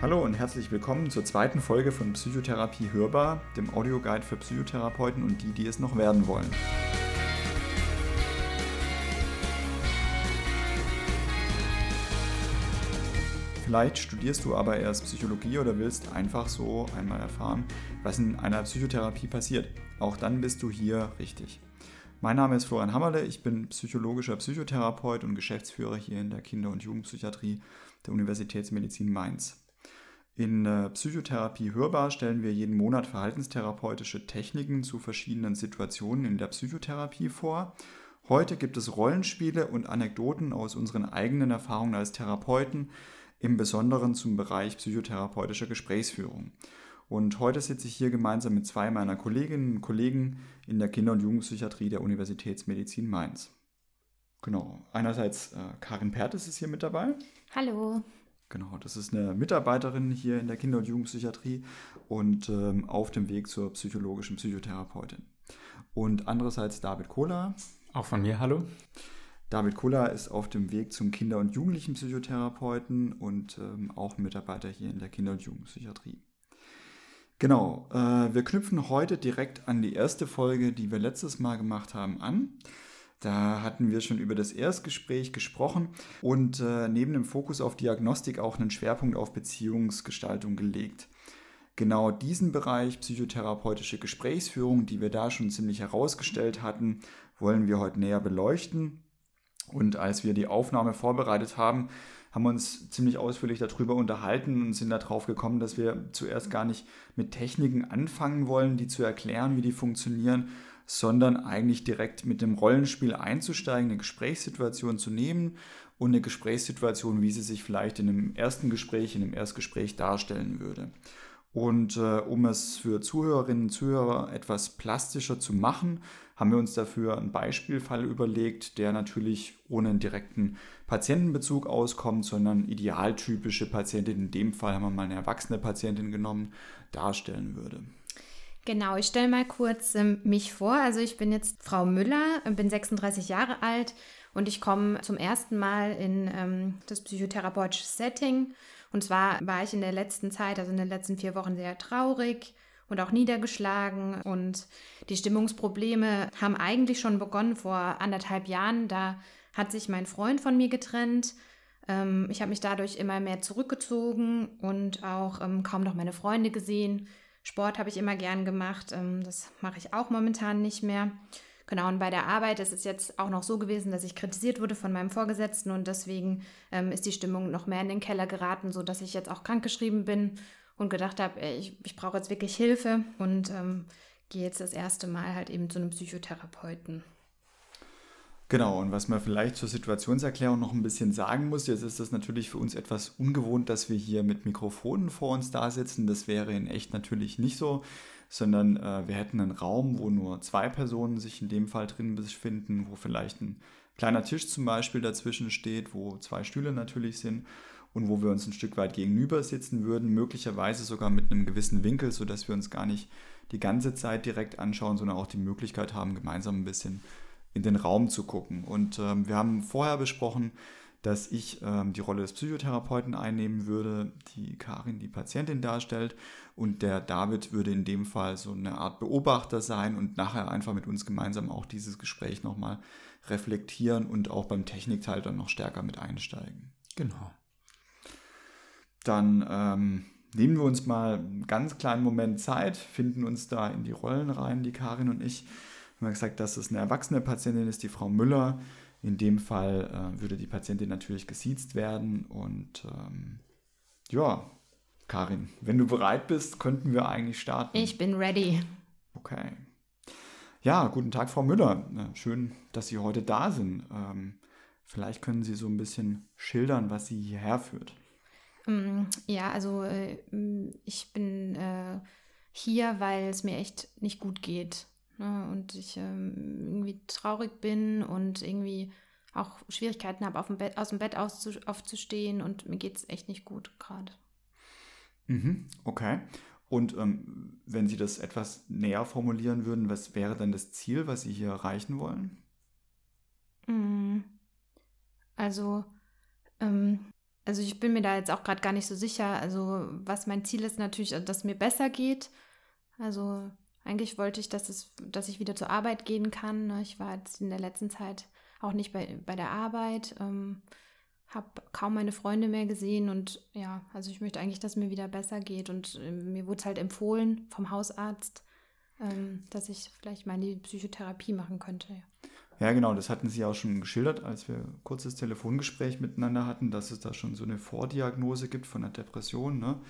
Hallo und herzlich willkommen zur zweiten Folge von Psychotherapie Hörbar, dem Audioguide für Psychotherapeuten und die, die es noch werden wollen. Vielleicht studierst du aber erst Psychologie oder willst einfach so einmal erfahren, was in einer Psychotherapie passiert. Auch dann bist du hier richtig. Mein Name ist Florian Hammerle, ich bin psychologischer Psychotherapeut und Geschäftsführer hier in der Kinder- und Jugendpsychiatrie der Universitätsmedizin Mainz. In der Psychotherapie Hörbar stellen wir jeden Monat verhaltenstherapeutische Techniken zu verschiedenen Situationen in der Psychotherapie vor. Heute gibt es Rollenspiele und Anekdoten aus unseren eigenen Erfahrungen als Therapeuten, im Besonderen zum Bereich psychotherapeutischer Gesprächsführung. Und heute sitze ich hier gemeinsam mit zwei meiner Kolleginnen und Kollegen in der Kinder- und Jugendpsychiatrie der Universitätsmedizin Mainz. Genau, einerseits äh, Karin Pertes ist hier mit dabei. Hallo. Genau, das ist eine Mitarbeiterin hier in der Kinder- und Jugendpsychiatrie und ähm, auf dem Weg zur psychologischen Psychotherapeutin. Und andererseits David Kohler. Auch von mir, hallo. David Kuller ist auf dem Weg zum Kinder- und Jugendlichenpsychotherapeuten und ähm, auch Mitarbeiter hier in der Kinder- und Jugendpsychiatrie. Genau, äh, wir knüpfen heute direkt an die erste Folge, die wir letztes Mal gemacht haben, an. Da hatten wir schon über das Erstgespräch gesprochen und äh, neben dem Fokus auf Diagnostik auch einen Schwerpunkt auf Beziehungsgestaltung gelegt. Genau diesen Bereich psychotherapeutische Gesprächsführung, die wir da schon ziemlich herausgestellt hatten, wollen wir heute näher beleuchten und als wir die Aufnahme vorbereitet haben, haben wir uns ziemlich ausführlich darüber unterhalten und sind darauf gekommen, dass wir zuerst gar nicht mit Techniken anfangen wollen, die zu erklären, wie die funktionieren, sondern eigentlich direkt mit dem Rollenspiel einzusteigen, eine Gesprächssituation zu nehmen und eine Gesprächssituation, wie sie sich vielleicht in einem ersten Gespräch, in einem Erstgespräch darstellen würde. Und äh, um es für Zuhörerinnen und Zuhörer etwas plastischer zu machen, haben wir uns dafür einen Beispielfall überlegt, der natürlich ohne einen direkten Patientenbezug auskommt, sondern idealtypische Patientin, in dem Fall haben wir mal eine erwachsene Patientin genommen, darstellen würde. Genau, ich stelle mal kurz ähm, mich vor. Also ich bin jetzt Frau Müller, bin 36 Jahre alt und ich komme zum ersten Mal in ähm, das psychotherapeutische Setting. Und zwar war ich in der letzten Zeit, also in den letzten vier Wochen, sehr traurig und auch niedergeschlagen. Und die Stimmungsprobleme haben eigentlich schon begonnen vor anderthalb Jahren. Da hat sich mein Freund von mir getrennt. Ähm, ich habe mich dadurch immer mehr zurückgezogen und auch ähm, kaum noch meine Freunde gesehen. Sport habe ich immer gern gemacht. Ähm, das mache ich auch momentan nicht mehr. Genau, und bei der Arbeit ist es jetzt auch noch so gewesen, dass ich kritisiert wurde von meinem Vorgesetzten und deswegen ähm, ist die Stimmung noch mehr in den Keller geraten, sodass ich jetzt auch krankgeschrieben bin und gedacht habe, ich, ich brauche jetzt wirklich Hilfe und ähm, gehe jetzt das erste Mal halt eben zu einem Psychotherapeuten. Genau, und was man vielleicht zur Situationserklärung noch ein bisschen sagen muss, jetzt ist das natürlich für uns etwas ungewohnt, dass wir hier mit Mikrofonen vor uns da sitzen. Das wäre in echt natürlich nicht so, sondern äh, wir hätten einen Raum, wo nur zwei Personen sich in dem Fall drin befinden, wo vielleicht ein kleiner Tisch zum Beispiel dazwischen steht, wo zwei Stühle natürlich sind und wo wir uns ein Stück weit gegenüber sitzen würden, möglicherweise sogar mit einem gewissen Winkel, sodass wir uns gar nicht die ganze Zeit direkt anschauen, sondern auch die Möglichkeit haben, gemeinsam ein bisschen in den Raum zu gucken. Und ähm, wir haben vorher besprochen, dass ich ähm, die Rolle des Psychotherapeuten einnehmen würde, die Karin die Patientin darstellt und der David würde in dem Fall so eine Art Beobachter sein und nachher einfach mit uns gemeinsam auch dieses Gespräch nochmal reflektieren und auch beim Technikteil dann noch stärker mit einsteigen. Genau. Dann ähm, nehmen wir uns mal einen ganz kleinen Moment Zeit, finden uns da in die Rollen rein, die Karin und ich. Wir haben gesagt, dass es eine erwachsene Patientin ist, die Frau Müller. In dem Fall äh, würde die Patientin natürlich gesiezt werden. Und ähm, ja, Karin, wenn du bereit bist, könnten wir eigentlich starten. Ich bin ready. Okay. Ja, guten Tag, Frau Müller. Schön, dass Sie heute da sind. Ähm, vielleicht können Sie so ein bisschen schildern, was Sie hierher führt. Ja, also äh, ich bin äh, hier, weil es mir echt nicht gut geht. Ne? Und ich ähm, irgendwie traurig bin und irgendwie auch Schwierigkeiten habe, auf dem Bett, aus dem Bett aufzustehen und mir geht es echt nicht gut gerade. Mhm, okay. Und ähm, wenn Sie das etwas näher formulieren würden, was wäre dann das Ziel, was Sie hier erreichen wollen? Also, ähm, also ich bin mir da jetzt auch gerade gar nicht so sicher. Also was mein Ziel ist natürlich, dass es mir besser geht. Also eigentlich wollte ich, dass, es, dass ich wieder zur Arbeit gehen kann. Ne? Ich war jetzt in der letzten Zeit auch nicht bei, bei der Arbeit, ähm, habe kaum meine Freunde mehr gesehen und ja, also ich möchte eigentlich, dass es mir wieder besser geht. Und äh, mir wurde es halt empfohlen vom Hausarzt, ähm, dass ich vielleicht mal die Psychotherapie machen könnte. Ja. Genau, das hatten Sie auch schon geschildert, als wir kurzes Telefongespräch miteinander hatten, dass es da schon so eine Vordiagnose gibt von einer Depression, ne?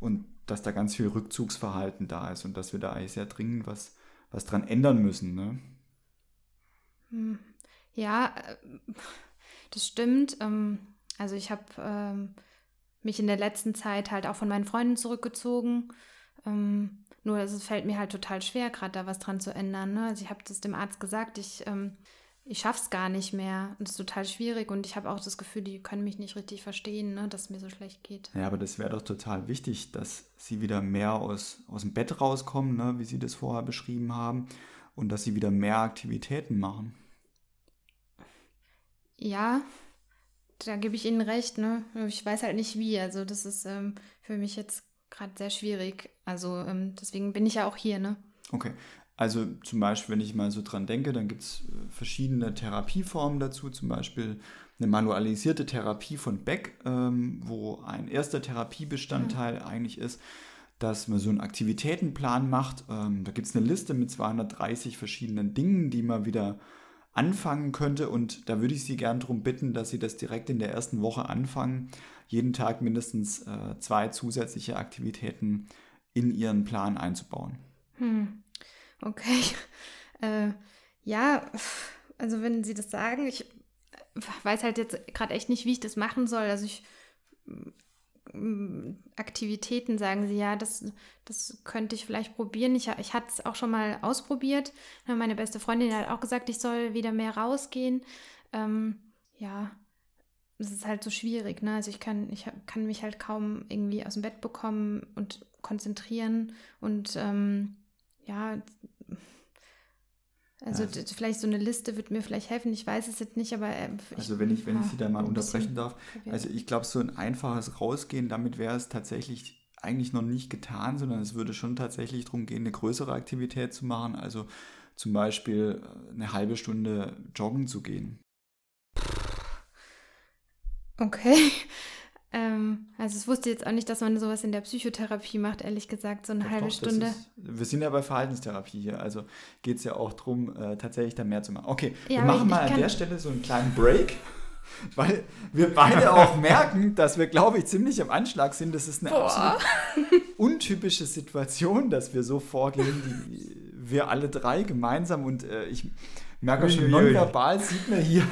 Und dass da ganz viel Rückzugsverhalten da ist und dass wir da eigentlich sehr dringend was, was dran ändern müssen, ne? Hm. Ja, äh, das stimmt. Ähm, also ich habe ähm, mich in der letzten Zeit halt auch von meinen Freunden zurückgezogen. Ähm, nur es fällt mir halt total schwer, gerade da was dran zu ändern. Ne? Also ich habe das dem Arzt gesagt, ich, ich schaffe es gar nicht mehr. Und es ist total schwierig und ich habe auch das Gefühl, die können mich nicht richtig verstehen, ne? dass es mir so schlecht geht. Ja, aber das wäre doch total wichtig, dass sie wieder mehr aus, aus dem Bett rauskommen, ne? wie Sie das vorher beschrieben haben, und dass sie wieder mehr Aktivitäten machen. Ja, da gebe ich Ihnen recht, ne? Ich weiß halt nicht wie. Also das ist ähm, für mich jetzt gerade sehr schwierig. Also ähm, deswegen bin ich ja auch hier, ne? Okay. Also zum Beispiel, wenn ich mal so dran denke, dann gibt es äh, verschiedene Therapieformen dazu, zum Beispiel eine manualisierte Therapie von Beck, ähm, wo ein erster Therapiebestandteil ja. eigentlich ist, dass man so einen Aktivitätenplan macht. Ähm, da gibt es eine Liste mit 230 verschiedenen Dingen, die man wieder anfangen könnte. Und da würde ich Sie gern darum bitten, dass Sie das direkt in der ersten Woche anfangen, jeden Tag mindestens äh, zwei zusätzliche Aktivitäten in Ihren Plan einzubauen. Hm. Okay. Äh, ja, also wenn Sie das sagen, ich weiß halt jetzt gerade echt nicht, wie ich das machen soll. Also ich Aktivitäten sagen sie, ja, das, das könnte ich vielleicht probieren. Ich, ich hatte es auch schon mal ausprobiert. Meine beste Freundin hat auch gesagt, ich soll wieder mehr rausgehen. Ähm, ja, es ist halt so schwierig. Ne? Also ich kann, ich kann mich halt kaum irgendwie aus dem Bett bekommen und konzentrieren. Und ähm, ja, also ja. vielleicht so eine Liste wird mir vielleicht helfen. Ich weiß es jetzt nicht, aber äh, also wenn ich wenn ich Sie da mal unterbrechen darf, also ich glaube so ein einfaches Rausgehen, damit wäre es tatsächlich eigentlich noch nicht getan, sondern es würde schon tatsächlich darum gehen, eine größere Aktivität zu machen. Also zum Beispiel äh, eine halbe Stunde joggen zu gehen. Okay. Ähm, also es wusste jetzt auch nicht, dass man sowas in der Psychotherapie macht, ehrlich gesagt, so eine doch, halbe doch, Stunde. Ist, wir sind ja bei Verhaltenstherapie hier, also geht es ja auch darum, äh, tatsächlich da mehr zu machen. Okay, ja, wir machen mal an der Stelle so einen kleinen Break, weil wir beide auch merken, dass wir, glaube ich, ziemlich am Anschlag sind. Das ist eine Boah. absolut untypische Situation, dass wir so vorgehen, die wir alle drei gemeinsam und äh, ich merke schon nonverbal sieht man hier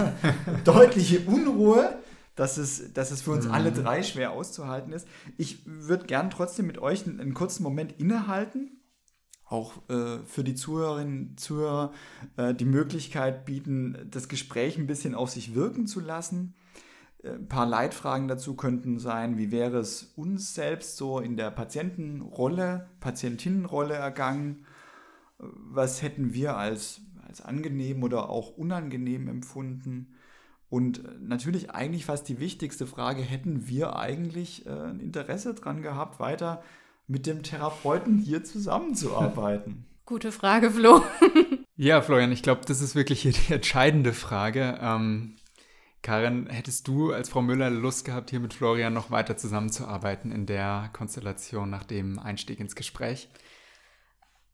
deutliche Unruhe dass es, dass es für uns mhm. alle drei schwer auszuhalten ist. Ich würde gern trotzdem mit euch einen, einen kurzen Moment innehalten auch äh, für die Zuhörerinnen und Zuhörer äh, die Möglichkeit bieten, das Gespräch ein bisschen auf sich wirken zu lassen. Äh, ein paar Leitfragen dazu könnten sein, wie wäre es uns selbst so in der Patientenrolle, Patientinnenrolle ergangen? Was hätten wir als, als angenehm oder auch unangenehm empfunden? Und äh, natürlich eigentlich fast die wichtigste Frage, hätten wir eigentlich äh, ein Interesse daran gehabt, weiter mit dem Therapeuten hier zusammenzuarbeiten? Gute Frage, Flo. ja, Florian, ich glaube, das ist wirklich hier die entscheidende Frage. Ähm, Karin, hättest du als Frau Müller Lust gehabt, hier mit Florian noch weiter zusammenzuarbeiten in der Konstellation nach dem Einstieg ins Gespräch?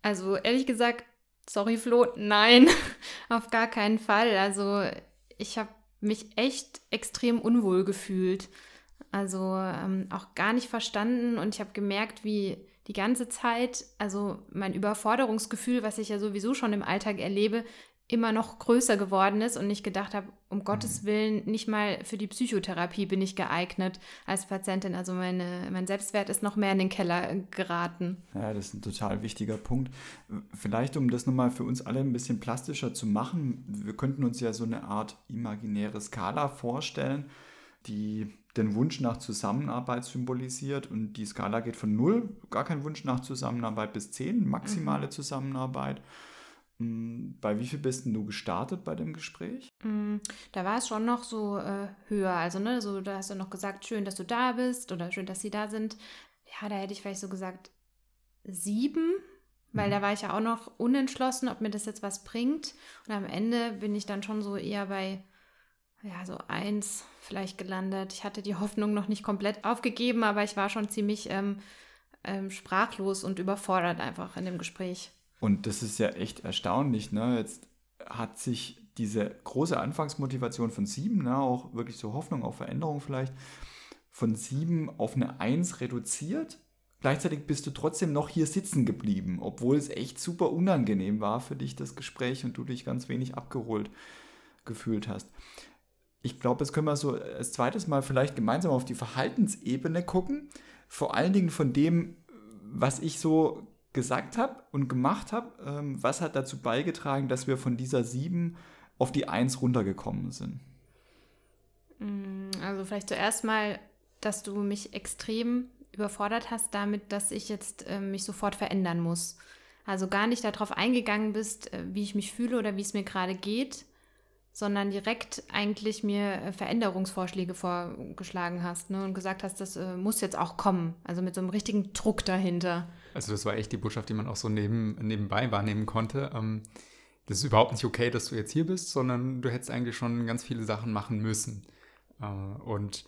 Also ehrlich gesagt, sorry Flo, nein, auf gar keinen Fall. Also ich habe mich echt extrem unwohl gefühlt. Also ähm, auch gar nicht verstanden und ich habe gemerkt, wie die ganze Zeit, also mein Überforderungsgefühl, was ich ja sowieso schon im Alltag erlebe, immer noch größer geworden ist und ich gedacht habe, um mhm. Gottes Willen, nicht mal für die Psychotherapie bin ich geeignet als Patientin. Also meine, mein Selbstwert ist noch mehr in den Keller geraten. Ja, das ist ein total wichtiger Punkt. Vielleicht, um das nochmal für uns alle ein bisschen plastischer zu machen, wir könnten uns ja so eine Art imaginäre Skala vorstellen, die den Wunsch nach Zusammenarbeit symbolisiert und die Skala geht von 0, gar kein Wunsch nach Zusammenarbeit, bis 10, maximale mhm. Zusammenarbeit. Hm, bei wie viel bist du gestartet bei dem Gespräch? Hm, da war es schon noch so äh, höher. Also, ne, so, da hast du noch gesagt, schön, dass du da bist oder schön, dass sie da sind. Ja, da hätte ich vielleicht so gesagt sieben, weil mhm. da war ich ja auch noch unentschlossen, ob mir das jetzt was bringt. Und am Ende bin ich dann schon so eher bei, ja, so eins vielleicht gelandet. Ich hatte die Hoffnung noch nicht komplett aufgegeben, aber ich war schon ziemlich ähm, ähm, sprachlos und überfordert einfach in dem Gespräch. Und das ist ja echt erstaunlich, ne? Jetzt hat sich diese große Anfangsmotivation von sieben, ne, auch wirklich so Hoffnung auf Veränderung vielleicht, von sieben auf eine Eins reduziert. Gleichzeitig bist du trotzdem noch hier sitzen geblieben, obwohl es echt super unangenehm war für dich, das Gespräch, und du dich ganz wenig abgeholt gefühlt hast. Ich glaube, jetzt können wir so als zweites Mal vielleicht gemeinsam auf die Verhaltensebene gucken. Vor allen Dingen von dem, was ich so gesagt habe und gemacht habe, ähm, was hat dazu beigetragen, dass wir von dieser sieben auf die eins runtergekommen sind? Mm, also vielleicht zuerst mal, dass du mich extrem überfordert hast damit, dass ich jetzt äh, mich sofort verändern muss. Also gar nicht darauf eingegangen bist, äh, wie ich mich fühle oder wie es mir gerade geht, sondern direkt eigentlich mir äh, Veränderungsvorschläge vorgeschlagen hast ne, und gesagt hast, das äh, muss jetzt auch kommen. Also mit so einem richtigen Druck dahinter. Also das war echt die Botschaft, die man auch so neben, nebenbei wahrnehmen konnte. Ähm, das ist überhaupt nicht okay, dass du jetzt hier bist, sondern du hättest eigentlich schon ganz viele Sachen machen müssen. Äh, und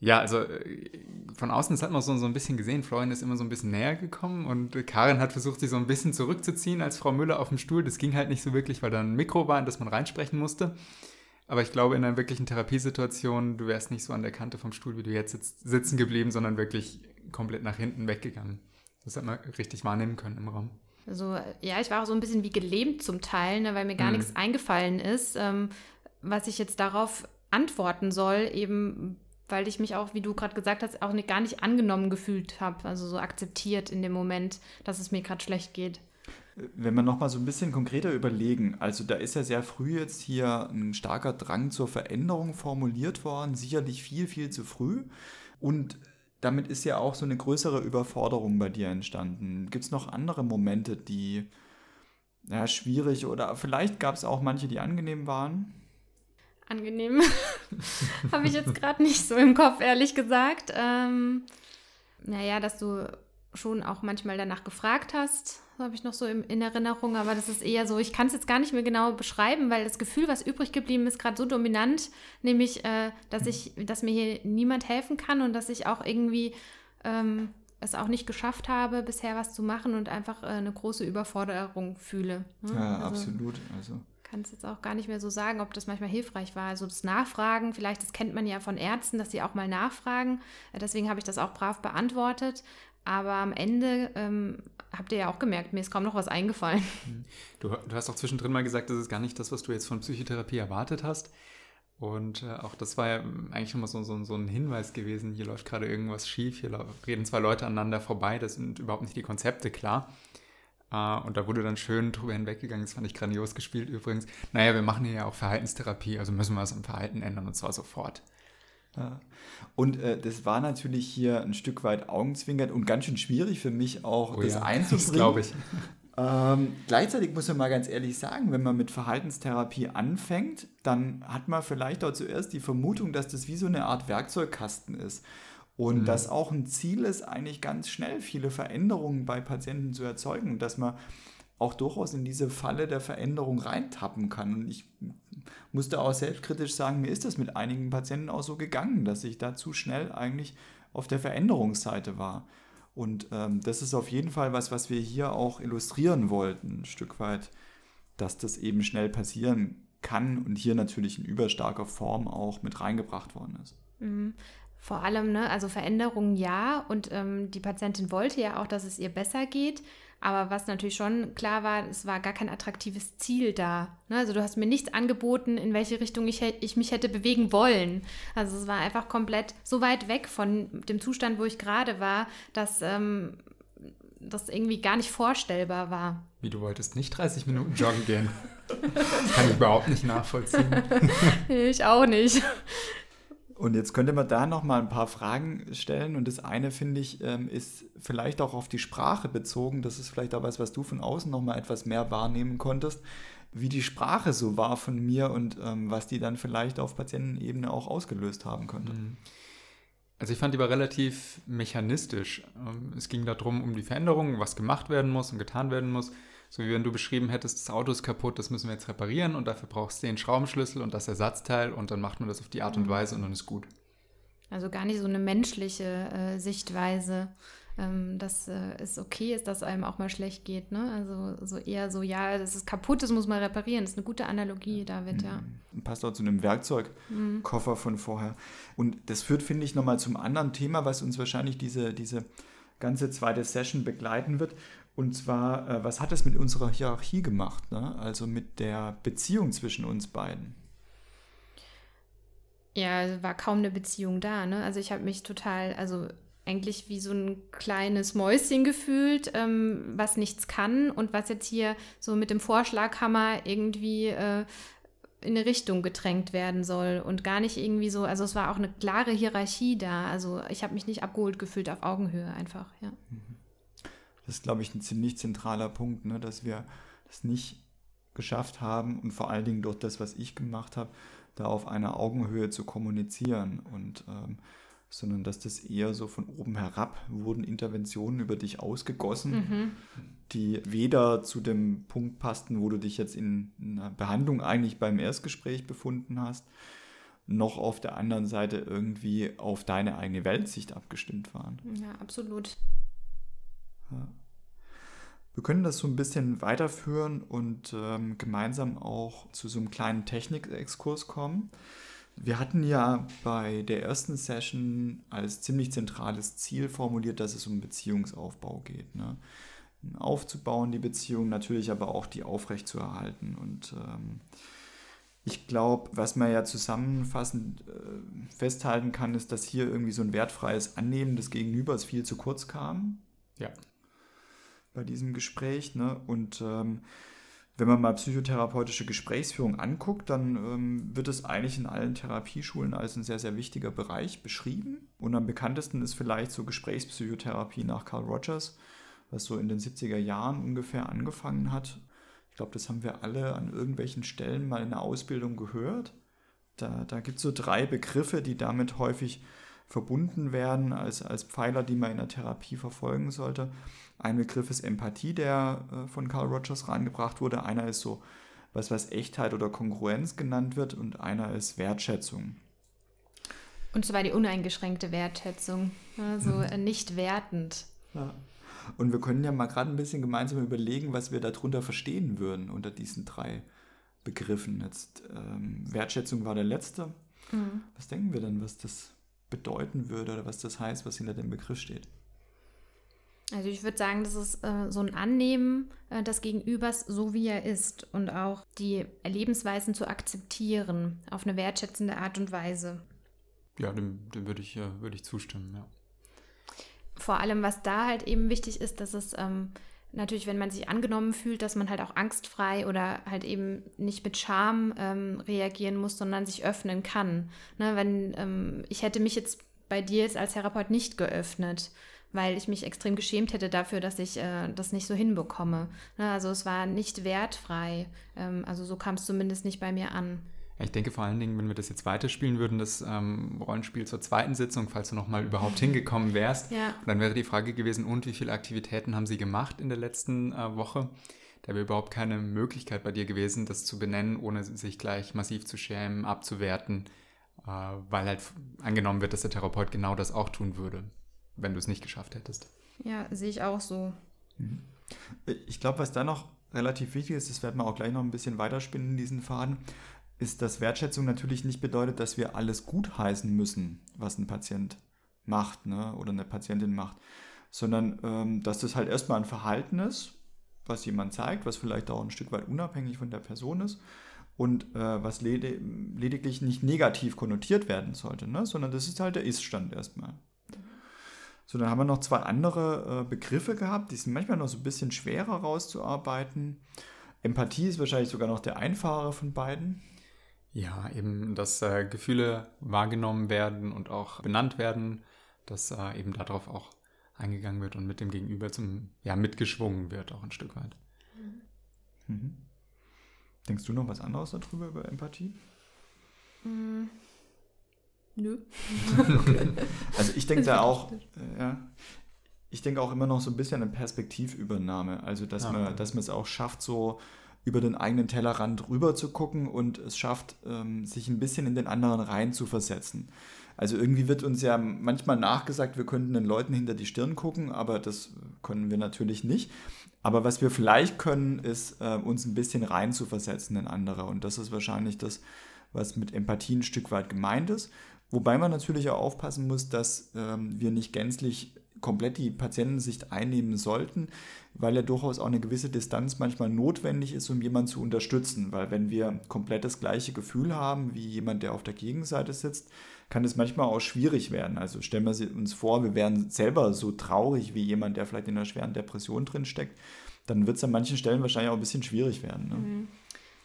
ja, also äh, von außen das hat man so, so ein bisschen gesehen. Florian ist immer so ein bisschen näher gekommen und Karin hat versucht, sich so ein bisschen zurückzuziehen als Frau Müller auf dem Stuhl. Das ging halt nicht so wirklich, weil da ein Mikro war, in das man reinsprechen musste. Aber ich glaube, in einer wirklichen Therapiesituation, du wärst nicht so an der Kante vom Stuhl, wie du jetzt sitzen geblieben, sondern wirklich komplett nach hinten weggegangen. Das hat man richtig wahrnehmen können im Raum. Also, ja, ich war auch so ein bisschen wie gelähmt zum Teil, ne, weil mir gar mhm. nichts eingefallen ist, ähm, was ich jetzt darauf antworten soll, eben weil ich mich auch, wie du gerade gesagt hast, auch nicht, gar nicht angenommen gefühlt habe, also so akzeptiert in dem Moment, dass es mir gerade schlecht geht. Wenn wir nochmal so ein bisschen konkreter überlegen, also da ist ja sehr früh jetzt hier ein starker Drang zur Veränderung formuliert worden, sicherlich viel, viel zu früh. Und damit ist ja auch so eine größere Überforderung bei dir entstanden. Gibt es noch andere Momente, die ja, schwierig oder vielleicht gab es auch manche, die angenehm waren? angenehm. Habe ich jetzt gerade nicht so im Kopf, ehrlich gesagt. Ähm, naja, dass du schon auch manchmal danach gefragt hast, habe ich noch so in, in Erinnerung, aber das ist eher so, ich kann es jetzt gar nicht mehr genau beschreiben, weil das Gefühl, was übrig geblieben ist, gerade so dominant, nämlich, äh, dass ich, dass mir hier niemand helfen kann und dass ich auch irgendwie ähm, es auch nicht geschafft habe, bisher was zu machen und einfach äh, eine große Überforderung fühle. Ne? Ja, also, absolut. Also kann es jetzt auch gar nicht mehr so sagen, ob das manchmal hilfreich war. Also das Nachfragen, vielleicht, das kennt man ja von Ärzten, dass sie auch mal nachfragen. Äh, deswegen habe ich das auch brav beantwortet. Aber am Ende ähm, habt ihr ja auch gemerkt, mir ist kaum noch was eingefallen. Mhm. Du, du, hast auch zwischendrin mal gesagt, das ist gar nicht das, was du jetzt von Psychotherapie erwartet hast. Und äh, auch das war ja eigentlich nochmal so, so, so ein Hinweis gewesen, hier läuft gerade irgendwas schief, hier reden zwei Leute aneinander vorbei, das sind überhaupt nicht die Konzepte klar. Uh, und da wurde dann schön drüber hinweggegangen. Das fand ich grandios gespielt übrigens. Naja, wir machen hier ja auch Verhaltenstherapie, also müssen wir was im Verhalten ändern und zwar sofort. Ja. Und äh, das war natürlich hier ein Stück weit augenzwinkernd und ganz schön schwierig für mich auch, oh das ja, einzubringen. glaube ich. Ähm, gleichzeitig muss man mal ganz ehrlich sagen, wenn man mit Verhaltenstherapie anfängt, dann hat man vielleicht auch zuerst die Vermutung, dass das wie so eine Art Werkzeugkasten ist. Und mhm. das auch ein Ziel ist, eigentlich ganz schnell viele Veränderungen bei Patienten zu erzeugen und dass man auch durchaus in diese Falle der Veränderung reintappen kann. Und ich musste auch selbstkritisch sagen, mir ist das mit einigen Patienten auch so gegangen, dass ich da zu schnell eigentlich auf der Veränderungsseite war. Und ähm, das ist auf jeden Fall was, was wir hier auch illustrieren wollten, ein Stück weit, dass das eben schnell passieren kann und hier natürlich in überstarker Form auch mit reingebracht worden ist. Mhm. Vor allem, ne, also Veränderungen ja. Und ähm, die Patientin wollte ja auch, dass es ihr besser geht. Aber was natürlich schon klar war, es war gar kein attraktives Ziel da. Ne? Also du hast mir nichts angeboten, in welche Richtung ich, ich mich hätte bewegen wollen. Also es war einfach komplett so weit weg von dem Zustand, wo ich gerade war, dass ähm, das irgendwie gar nicht vorstellbar war. Wie du wolltest nicht 30 Minuten joggen gehen. Kann ich überhaupt nicht nachvollziehen. ich auch nicht. Und jetzt könnte man da noch mal ein paar Fragen stellen. Und das eine, finde ich, ähm, ist vielleicht auch auf die Sprache bezogen. Das ist vielleicht auch was, was du von außen noch mal etwas mehr wahrnehmen konntest. wie die Sprache so war von mir und ähm, was die dann vielleicht auf Patientenebene auch ausgelöst haben könnte. Mhm. Also ich fand die war relativ mechanistisch. Ähm, es ging darum, um die Veränderungen, was gemacht werden muss und getan werden muss. So wie wenn du beschrieben hättest, das Auto ist kaputt, das müssen wir jetzt reparieren und dafür brauchst du den Schraubenschlüssel und das Ersatzteil und dann macht man das auf die Art und mhm. Weise und dann ist gut. Also gar nicht so eine menschliche äh, Sichtweise, ähm, dass äh, es okay ist, dass einem auch mal schlecht geht. Ne? Also so eher so, ja, das ist kaputt, das muss man reparieren. Das ist eine gute Analogie, David, ja. Mhm. Passt auch zu einem Werkzeugkoffer mhm. von vorher. Und das führt, finde ich, nochmal zum anderen Thema, was uns wahrscheinlich diese, diese ganze zweite Session begleiten wird. Und zwar, äh, was hat das mit unserer Hierarchie gemacht? Ne? Also mit der Beziehung zwischen uns beiden. Ja, war kaum eine Beziehung da. Ne? Also ich habe mich total, also eigentlich wie so ein kleines Mäuschen gefühlt, ähm, was nichts kann und was jetzt hier so mit dem Vorschlaghammer irgendwie äh, in eine Richtung gedrängt werden soll und gar nicht irgendwie so, also es war auch eine klare Hierarchie da. Also ich habe mich nicht abgeholt gefühlt auf Augenhöhe einfach, ja. Mhm. Das ist, glaube ich, ein ziemlich zentraler Punkt, ne, dass wir das nicht geschafft haben und vor allen Dingen durch das, was ich gemacht habe, da auf einer Augenhöhe zu kommunizieren und ähm, sondern dass das eher so von oben herab wurden Interventionen über dich ausgegossen, mhm. die weder zu dem Punkt passten, wo du dich jetzt in einer Behandlung eigentlich beim Erstgespräch befunden hast, noch auf der anderen Seite irgendwie auf deine eigene Weltsicht abgestimmt waren. Ja, absolut. Wir können das so ein bisschen weiterführen und ähm, gemeinsam auch zu so einem kleinen Technikexkurs kommen. Wir hatten ja bei der ersten Session als ziemlich zentrales Ziel formuliert, dass es um Beziehungsaufbau geht. Ne? Aufzubauen, die Beziehung, natürlich aber auch die aufrechtzuerhalten. Und ähm, ich glaube, was man ja zusammenfassend äh, festhalten kann, ist, dass hier irgendwie so ein wertfreies Annehmen des Gegenübers viel zu kurz kam. Ja. Bei diesem Gespräch. Ne? Und ähm, wenn man mal psychotherapeutische Gesprächsführung anguckt, dann ähm, wird es eigentlich in allen Therapieschulen als ein sehr, sehr wichtiger Bereich beschrieben. Und am bekanntesten ist vielleicht so Gesprächspsychotherapie nach Carl Rogers, was so in den 70er Jahren ungefähr angefangen hat. Ich glaube, das haben wir alle an irgendwelchen Stellen mal in der Ausbildung gehört. Da, da gibt es so drei Begriffe, die damit häufig verbunden werden als, als Pfeiler, die man in der Therapie verfolgen sollte. Ein Begriff ist Empathie, der äh, von Carl Rogers reingebracht wurde. Einer ist so was, was Echtheit oder Kongruenz genannt wird und einer ist Wertschätzung. Und zwar die uneingeschränkte Wertschätzung, also nicht wertend. Ja. Und wir können ja mal gerade ein bisschen gemeinsam überlegen, was wir darunter verstehen würden unter diesen drei Begriffen. Jetzt ähm, Wertschätzung war der letzte. Mhm. Was denken wir denn, was das bedeuten würde oder was das heißt, was hinter dem Begriff steht? Also ich würde sagen, das ist äh, so ein Annehmen äh, des Gegenübers, so wie er ist und auch die Lebensweisen zu akzeptieren auf eine wertschätzende Art und Weise. Ja, dem, dem würde ich, äh, würd ich zustimmen, ja. Vor allem, was da halt eben wichtig ist, dass es ähm, natürlich, wenn man sich angenommen fühlt, dass man halt auch angstfrei oder halt eben nicht mit Scham ähm, reagieren muss, sondern sich öffnen kann. Ne, wenn ähm, ich hätte mich jetzt bei dir jetzt als Therapeut nicht geöffnet weil ich mich extrem geschämt hätte dafür, dass ich äh, das nicht so hinbekomme. Ne? Also es war nicht wertfrei. Ähm, also so kam es zumindest nicht bei mir an. Ich denke vor allen Dingen, wenn wir das jetzt weiterspielen würden, das ähm, Rollenspiel zur zweiten Sitzung, falls du nochmal überhaupt hingekommen wärst, ja. dann wäre die Frage gewesen, und wie viele Aktivitäten haben sie gemacht in der letzten äh, Woche? Da wäre überhaupt keine Möglichkeit bei dir gewesen, das zu benennen, ohne sich gleich massiv zu schämen, abzuwerten, äh, weil halt angenommen wird, dass der Therapeut genau das auch tun würde wenn du es nicht geschafft hättest. Ja, sehe ich auch so. Mhm. Ich glaube, was da noch relativ wichtig ist, das werden wir auch gleich noch ein bisschen weiterspinnen in diesen Faden, ist, dass Wertschätzung natürlich nicht bedeutet, dass wir alles gutheißen müssen, was ein Patient macht ne, oder eine Patientin macht, sondern ähm, dass das halt erstmal ein Verhalten ist, was jemand zeigt, was vielleicht auch ein Stück weit unabhängig von der Person ist und äh, was led lediglich nicht negativ konnotiert werden sollte, ne, sondern das ist halt der Ist-Stand erstmal. So, dann haben wir noch zwei andere äh, Begriffe gehabt, die sind manchmal noch so ein bisschen schwerer rauszuarbeiten. Empathie ist wahrscheinlich sogar noch der einfachere von beiden. Ja, eben, dass äh, Gefühle wahrgenommen werden und auch benannt werden, dass äh, eben darauf auch eingegangen wird und mit dem Gegenüber zum, ja, mitgeschwungen wird, auch ein Stück weit. Mhm. Denkst du noch was anderes darüber, über Empathie? Mm, nö. Also ich denke da auch, äh, ja, ich denke auch immer noch so ein bisschen an Perspektivübernahme. Also dass Ja. man, dass man es auch schafft, so über den eigenen Tellerrand rüber zu gucken und es schafft, ähm, sich ein bisschen in den anderen rein zu versetzen. Also irgendwie wird uns ja manchmal nachgesagt, wir könnten den Leuten hinter die Stirn gucken, aber das können wir natürlich nicht. Aber was wir vielleicht können, ist äh, uns ein bisschen rein zu versetzen in andere. Und das ist wahrscheinlich das, was mit Empathie ein Stück weit gemeint ist. Wobei man natürlich auch aufpassen muss, dass ähm, wir nicht gänzlich komplett die Patientensicht einnehmen sollten, weil ja durchaus auch eine gewisse Distanz manchmal notwendig ist, um jemanden zu unterstützen. Weil wenn wir komplett das gleiche Gefühl haben wie jemand, der auf der Gegenseite sitzt, kann es manchmal auch schwierig werden. Also stellen wir uns vor, wir wären selber so traurig wie jemand, der vielleicht in einer schweren Depression drin steckt, dann wird es an manchen Stellen wahrscheinlich auch ein bisschen schwierig werden. Ne? Mhm.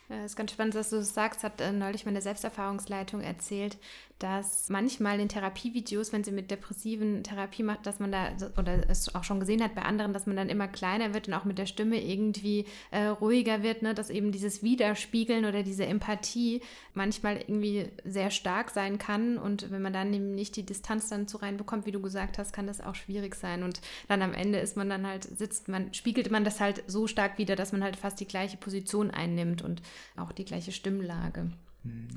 Ja, ist ganz spannend, dass du das sagst, hat äh, neulich meine Selbsterfahrungsleitung erzählt, dass manchmal in Therapievideos, wenn sie mit depressiven Therapie macht, dass man da, oder es auch schon gesehen hat bei anderen, dass man dann immer kleiner wird und auch mit der Stimme irgendwie äh, ruhiger wird, ne? dass eben dieses Widerspiegeln oder diese Empathie manchmal irgendwie sehr stark sein kann und wenn man dann eben nicht die Distanz dann zu reinbekommt, wie du gesagt hast, kann das auch schwierig sein und dann am Ende ist man dann halt, sitzt man, spiegelt man das halt so stark wieder, dass man halt fast die gleiche Position einnimmt und auch die gleiche Stimmlage.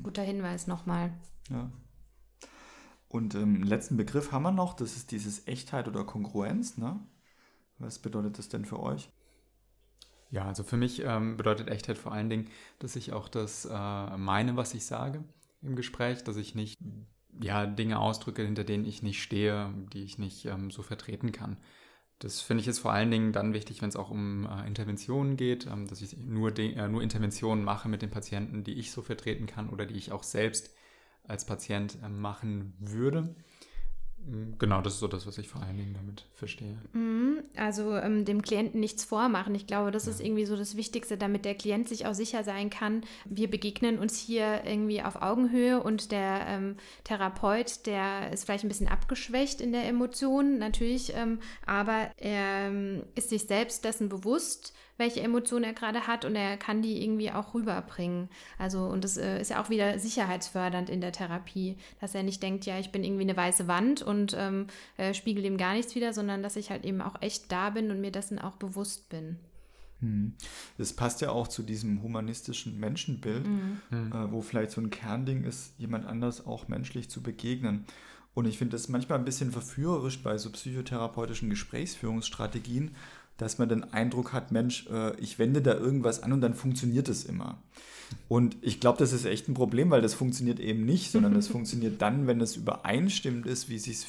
Guter Hinweis nochmal. Ja. Und ähm, letzten Begriff haben wir noch, das ist dieses Echtheit oder Kongruenz. Ne? Was bedeutet das denn für euch? Ja, also für mich ähm, bedeutet Echtheit vor allen Dingen, dass ich auch das äh, meine, was ich sage im Gespräch, dass ich nicht ja, Dinge ausdrücke, hinter denen ich nicht stehe, die ich nicht ähm, so vertreten kann. Das finde ich ist vor allen Dingen dann wichtig, wenn es auch um äh, Interventionen geht, ähm, dass ich nur, äh, nur Interventionen mache mit den Patienten, die ich so vertreten kann oder die ich auch selbst als Patient äh, machen würde. Mm, Genau, das ist so das, was ich vor allen Dingen damit verstehe. Mhm, Also ähm, dem Klienten nichts vormachen. Ich glaube, das Ja. ist irgendwie so das Wichtigste, damit der Klient sich auch sicher sein kann. Wir begegnen uns hier irgendwie auf Augenhöhe und der ähm, Therapeut, der ist vielleicht ein bisschen abgeschwächt in der Emotion, natürlich, ähm, aber er ähm, ist sich selbst dessen bewusst, welche Emotionen er gerade hat und er kann die irgendwie auch rüberbringen. Also und das äh, ist ja auch wieder sicherheitsfördernd in der Therapie, dass er nicht denkt, ja, ich bin irgendwie eine weiße Wand und ähm, äh, spiegel dem gar nichts wieder, sondern dass ich halt eben auch echt da bin und mir dessen auch bewusst bin. Hm. Das passt ja auch zu diesem humanistischen Menschenbild, Mhm. äh, wo vielleicht so ein Kernding ist, jemand anders auch menschlich zu begegnen. Und ich finde das manchmal ein bisschen verführerisch bei so psychotherapeutischen Gesprächsführungsstrategien, dass man den Eindruck hat, Mensch, äh, ich wende da irgendwas an und dann funktioniert es immer. Und ich glaube, das ist echt ein Problem, weil das funktioniert eben nicht, sondern das funktioniert dann, wenn es übereinstimmend ist, wie es sich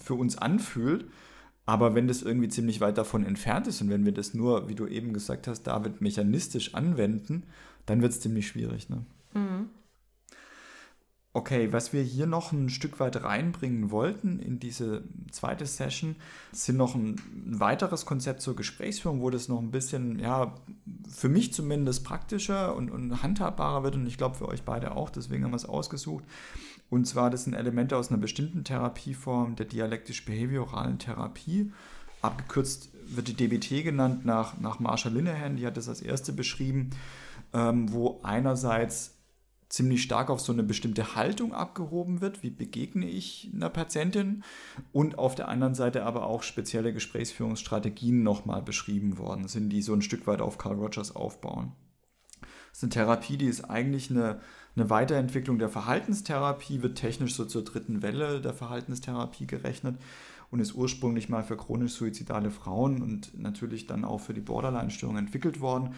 für uns anfühlt. Aber wenn das irgendwie ziemlich weit davon entfernt ist und wenn wir das nur, wie du eben gesagt hast, David, mechanistisch anwenden, dann wird es ziemlich schwierig. Ne? Mhm. Okay, was wir hier noch ein Stück weit reinbringen wollten in diese zweite Session, sind noch ein weiteres Konzept zur Gesprächsführung, wo das noch ein bisschen, ja, für mich zumindest praktischer und, und handhabbarer wird und ich glaube für euch beide auch, deswegen haben wir es ausgesucht. Und zwar, das sind Elemente aus einer bestimmten Therapieform, der dialektisch-behavioralen Therapie. Abgekürzt wird die DBT genannt nach, nach Marsha Linehan, die hat das als erste beschrieben, ähm, wo einerseits ziemlich stark auf so eine bestimmte Haltung abgehoben wird, wie begegne ich einer Patientin und auf der anderen Seite aber auch spezielle Gesprächsführungsstrategien nochmal beschrieben worden sind, die so ein Stück weit auf Carl Rogers aufbauen. Das ist eine Therapie, die ist eigentlich eine, eine Weiterentwicklung der Verhaltenstherapie, wird technisch so zur dritten Welle der Verhaltenstherapie gerechnet und ist ursprünglich mal für chronisch suizidale Frauen und natürlich dann auch für die Borderline-Störung entwickelt worden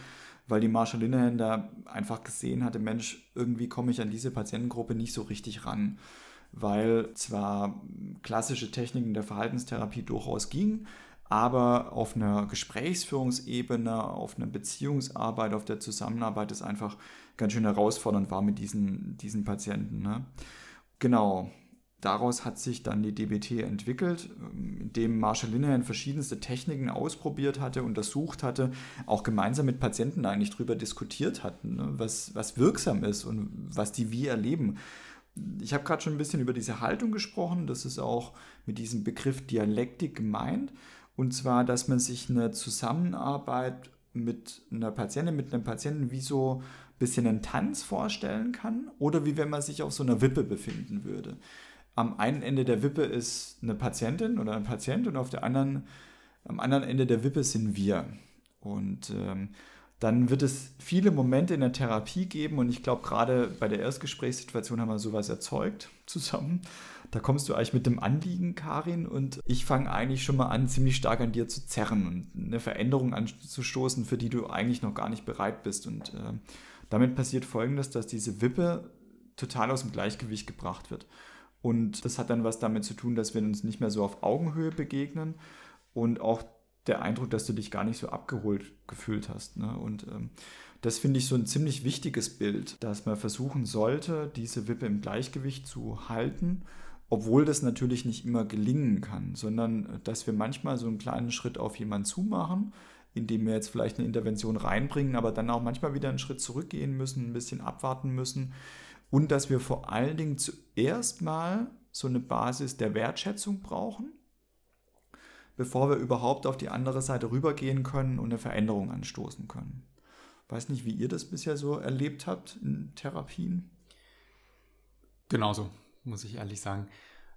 weil die Marshall Linehan da einfach gesehen hatte, Mensch, irgendwie komme ich an diese Patientengruppe nicht so richtig ran. Weil zwar klassische Techniken der Verhaltenstherapie durchaus gingen, aber auf einer Gesprächsführungsebene, auf einer Beziehungsarbeit, auf der Zusammenarbeit es einfach ganz schön herausfordernd war mit diesen, diesen Patienten. Ne? Genau, Daraus hat sich dann die DBT entwickelt, indem Marshall Linehan verschiedenste Techniken ausprobiert hatte, untersucht hatte, auch gemeinsam mit Patienten eigentlich darüber diskutiert hatten, ne, was, was wirksam ist und was die wie erleben. Ich habe gerade schon ein bisschen über diese Haltung gesprochen, das ist auch mit diesem Begriff Dialektik gemeint, und zwar, dass man sich eine Zusammenarbeit mit einer Patientin, mit einem Patienten wie so bisschen einen Tanz vorstellen kann oder wie wenn man sich auf so einer Wippe befinden würde. Am einen Ende der Wippe ist eine Patientin oder ein Patient und auf der anderen, am anderen Ende der Wippe sind wir. Und ähm, dann wird es viele Momente in der Therapie geben und ich glaube, gerade bei der Erstgesprächssituation haben wir sowas erzeugt zusammen. Da kommst du eigentlich mit dem Anliegen, Karin, und ich fange eigentlich schon mal an, ziemlich stark an dir zu zerren und eine Veränderung anzustoßen, für die du eigentlich noch gar nicht bereit bist. Und äh, damit passiert Folgendes, dass diese Wippe total aus dem Gleichgewicht gebracht wird. Und das hat dann was damit zu tun, dass wir uns nicht mehr so auf Augenhöhe begegnen und auch der Eindruck, dass du dich gar nicht so abgeholt gefühlt hast. Ne? Und ähm, das finde ich so ein ziemlich wichtiges Bild, dass man versuchen sollte, diese Wippe im Gleichgewicht zu halten, obwohl das natürlich nicht immer gelingen kann, sondern äh, dass wir manchmal so einen kleinen Schritt auf jemanden zumachen, indem wir jetzt vielleicht eine Intervention reinbringen, aber dann auch manchmal wieder einen Schritt zurückgehen müssen, ein bisschen abwarten müssen und dass wir vor allen Dingen zuerst mal so eine Basis der Wertschätzung brauchen bevor wir überhaupt auf die andere Seite rübergehen können und eine Veränderung anstoßen können. Weiß nicht, wie ihr das bisher so erlebt habt in Therapien. Genauso, muss ich ehrlich sagen.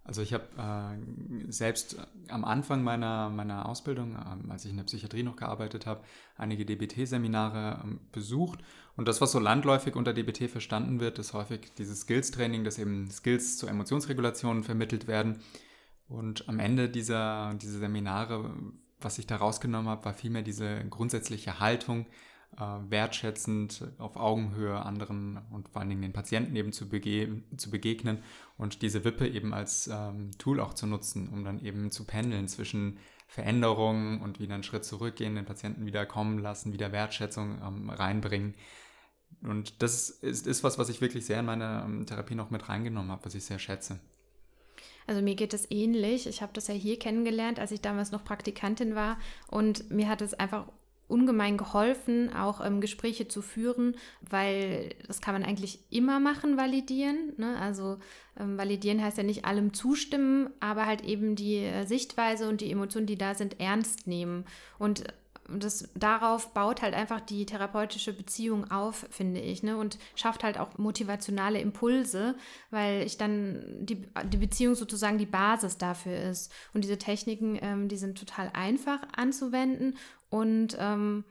Also ich habe äh, selbst am Anfang meiner, meiner Ausbildung, äh, als ich in der Psychiatrie noch gearbeitet habe, einige DBT-Seminare äh, besucht. Und das, was so landläufig unter DBT verstanden wird, ist häufig dieses Skills-Training, dass eben Skills zur Emotionsregulation vermittelt werden. Und am Ende dieser, dieser Seminare, was ich da rausgenommen habe, war vielmehr diese grundsätzliche Haltung, wertschätzend auf Augenhöhe anderen und vor allen Dingen den Patienten eben zu, bege zu begegnen und diese Wippe eben als ähm, Tool auch zu nutzen, um dann eben zu pendeln zwischen Veränderungen und wieder einen Schritt zurückgehen, den Patienten wieder kommen lassen, wieder Wertschätzung ähm, reinbringen. Und das ist, ist was, was ich wirklich sehr in meine ähm, Therapie noch mit reingenommen habe, was ich sehr schätze. Also mir geht es ähnlich. Ich habe das ja hier kennengelernt, als ich damals noch Praktikantin war. Und mir hat es einfach ungemein geholfen, auch ähm, Gespräche zu führen, weil das kann man eigentlich immer machen, validieren. Ne? Also ähm, validieren heißt ja nicht allem zustimmen, aber halt eben die äh, Sichtweise und die Emotionen, die da sind, ernst nehmen. Und das darauf baut halt einfach die therapeutische Beziehung auf, finde ich, ne? Und schafft halt auch motivationale Impulse, weil ich dann die, die Beziehung sozusagen die Basis dafür ist. Und diese Techniken, ähm, die sind total einfach anzuwenden und ähm,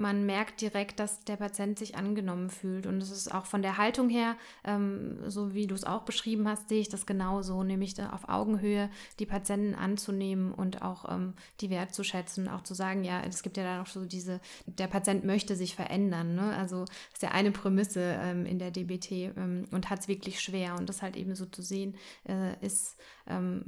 man merkt direkt, dass der Patient sich angenommen fühlt. Und es ist auch von der Haltung her, ähm, so wie du es auch beschrieben hast, sehe ich das genauso, nämlich auf Augenhöhe die Patienten anzunehmen und auch ähm, die wertzuschätzen, auch zu sagen, ja, es gibt ja da noch so diese, der Patient möchte sich verändern. Ne? Also ist ja eine Prämisse ähm, in der DBT ähm, und hat es wirklich schwer. Und das halt eben so zu sehen, äh, ist ähm,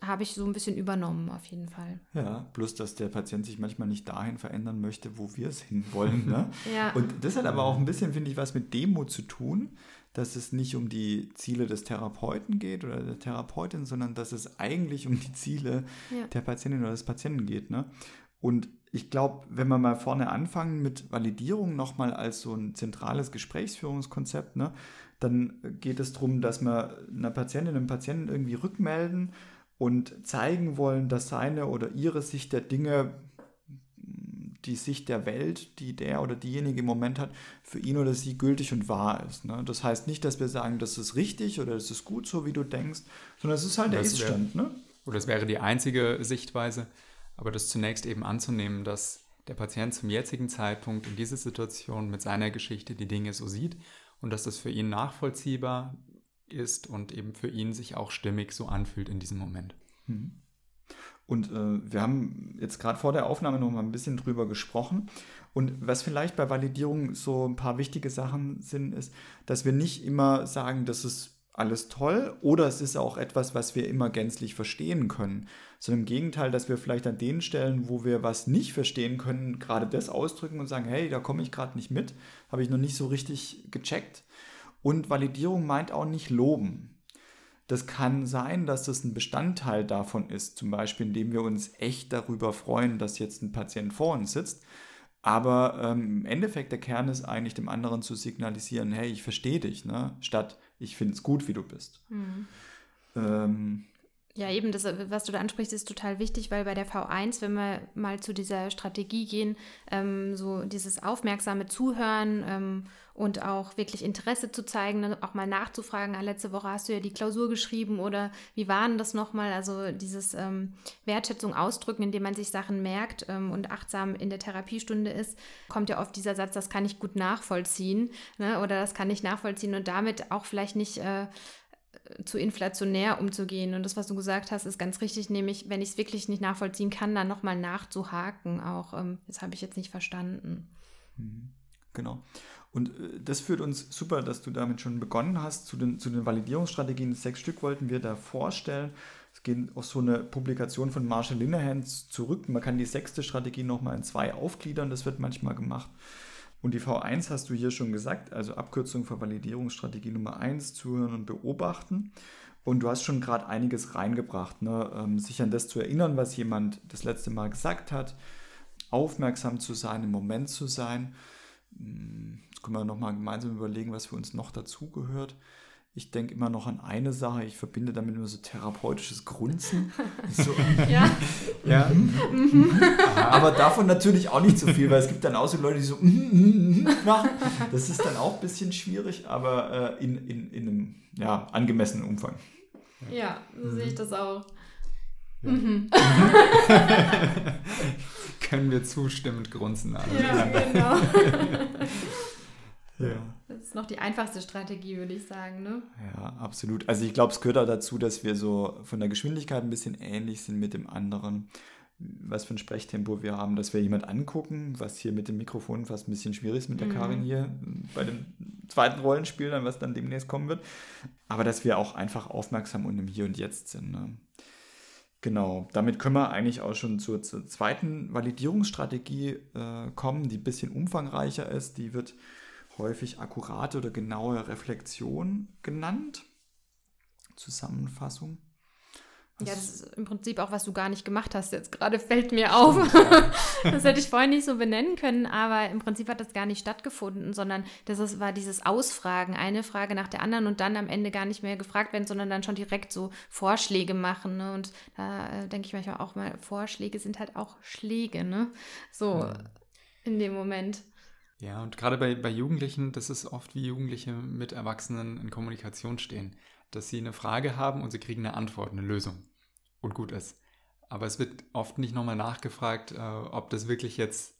habe ich so ein bisschen übernommen, auf jeden Fall. Ja, bloß, dass der Patient sich manchmal nicht dahin verändern möchte, wo wir es hinwollen. Ne? ja. Und das hat aber auch ein bisschen, finde ich, was mit Demo zu tun, dass es nicht um die Ziele des Therapeuten geht oder der Therapeutin, sondern dass es eigentlich um die Ziele ja. der Patientin oder des Patienten geht. Ne? Und ich glaube, wenn wir mal vorne anfangen mit Validierung nochmal als so ein zentrales Gesprächsführungskonzept, ne, dann geht es darum, dass wir einer Patientin, einem Patienten irgendwie rückmelden und zeigen wollen, dass seine oder ihre Sicht der Dinge, die Sicht der Welt, die der oder diejenige im Moment hat, für ihn oder sie gültig und wahr ist. Ne? Das heißt nicht, dass wir sagen, das ist richtig oder das ist gut, so wie du denkst, sondern es ist halt der Ist-Stand. Ne? Oder es wäre die einzige Sichtweise, aber das zunächst eben anzunehmen, dass der Patient zum jetzigen Zeitpunkt in dieser Situation mit seiner Geschichte die Dinge so sieht und dass das für ihn nachvollziehbar ist und eben für ihn sich auch stimmig so anfühlt in diesem Moment. Mhm. Und äh, wir haben jetzt gerade vor der Aufnahme noch mal ein bisschen drüber gesprochen. Und was vielleicht bei Validierung so ein paar wichtige Sachen sind, ist, dass wir nicht immer sagen, das ist alles toll oder es ist auch etwas, was wir immer gänzlich verstehen können, sondern im Gegenteil, dass wir vielleicht an den Stellen, wo wir was nicht verstehen können, gerade das ausdrücken und sagen, hey, da komme ich gerade nicht mit, habe ich noch nicht so richtig gecheckt. Und Validierung meint auch nicht loben. Das kann sein, dass das ein Bestandteil davon ist, zum Beispiel indem wir uns echt darüber freuen, dass jetzt ein Patient vor uns sitzt. Aber ähm, im Endeffekt der Kern ist eigentlich dem anderen zu signalisieren, hey, ich verstehe dich, ne? statt ich finde es gut, wie du bist. Mhm. Ähm, Ja, eben, das, was du da ansprichst, ist total wichtig, weil bei der V1, wenn wir mal zu dieser Strategie gehen, ähm, so dieses aufmerksame Zuhören ähm, und auch wirklich Interesse zu zeigen, ne, auch mal nachzufragen, ah, letzte Woche hast du ja die Klausur geschrieben oder wie war denn das nochmal? Also dieses ähm, Wertschätzung ausdrücken, indem man sich Sachen merkt ähm, und achtsam in der Therapiestunde ist, kommt ja oft dieser Satz, das kann ich gut nachvollziehen ne, oder das kann ich nachvollziehen und damit auch vielleicht nicht... Äh, zu inflationär umzugehen. Und das, was du gesagt hast, ist ganz richtig, nämlich, wenn ich es wirklich nicht nachvollziehen kann, dann nochmal nachzuhaken. Auch, ähm, das habe ich jetzt nicht verstanden. Mhm. Genau. Und äh, das führt uns super, dass du damit schon begonnen hast. Zu den, zu den Validierungsstrategien, sechs Stück wollten wir da vorstellen. Es geht auf so eine Publikation von Marshall Linehan zurück. Man kann die sechste Strategie nochmal in zwei aufgliedern. Das wird manchmal gemacht. Und die V1 hast du hier schon gesagt, also Abkürzung für Validierungsstrategie Nummer 1, zuhören und beobachten. Und du hast schon gerade einiges reingebracht, ne? ähm, sich an das zu erinnern, was jemand das letzte Mal gesagt hat, aufmerksam zu sein, im Moment zu sein. Hm, jetzt können wir nochmal gemeinsam überlegen, was für uns noch dazugehört. Ich denke immer noch an eine Sache, ich verbinde damit nur so therapeutisches Grunzen. So, ja. ja. Mhm. Aber davon natürlich auch nicht so viel, weil es gibt dann auch so Leute, die so mhm, mhm, machen. Das ist dann auch ein bisschen schwierig, aber äh, in, in, in einem ja, angemessenen Umfang. Ja, so sehe ich das auch. Ja. Mhm. Können wir zustimmend grunzen. Alle. Ja, genau. Ja. Das ist noch die einfachste Strategie, würde ich sagen, ne? Ja, absolut. Also ich glaube, es gehört auch dazu, dass wir so von der Geschwindigkeit ein bisschen ähnlich sind mit dem anderen. Was für ein Sprechtempo wir haben, dass wir jemand angucken, was hier mit dem Mikrofon fast ein bisschen schwierig ist mit der mhm. Karin hier bei dem zweiten Rollenspiel, dann was dann demnächst kommen wird. Aber dass wir auch einfach aufmerksam und im Hier und Jetzt sind. Ne? Genau, damit können wir eigentlich auch schon zur, zur zweiten Validierungsstrategie äh, kommen, die ein bisschen umfangreicher ist. Die wird häufig akkurate oder genaue Reflexion genannt. Zusammenfassung. Ja, das ist im Prinzip auch, was du gar nicht gemacht hast. Jetzt gerade fällt mir auf. das hätte ich vorhin nicht so benennen können, aber im Prinzip hat das gar nicht stattgefunden, sondern das ist, war dieses Ausfragen, eine Frage nach der anderen und dann am Ende gar nicht mehr gefragt werden, sondern dann schon direkt so Vorschläge machen. Ne? Und da äh, denke ich manchmal auch mal, Vorschläge sind halt auch Schläge, ne? So ja. in dem Moment. Ja, und gerade bei, bei Jugendlichen, das ist oft wie Jugendliche mit Erwachsenen in Kommunikation stehen, dass sie eine Frage haben und sie kriegen eine Antwort, eine Lösung und gut ist. Aber es wird oft nicht nochmal nachgefragt, äh, ob das wirklich jetzt,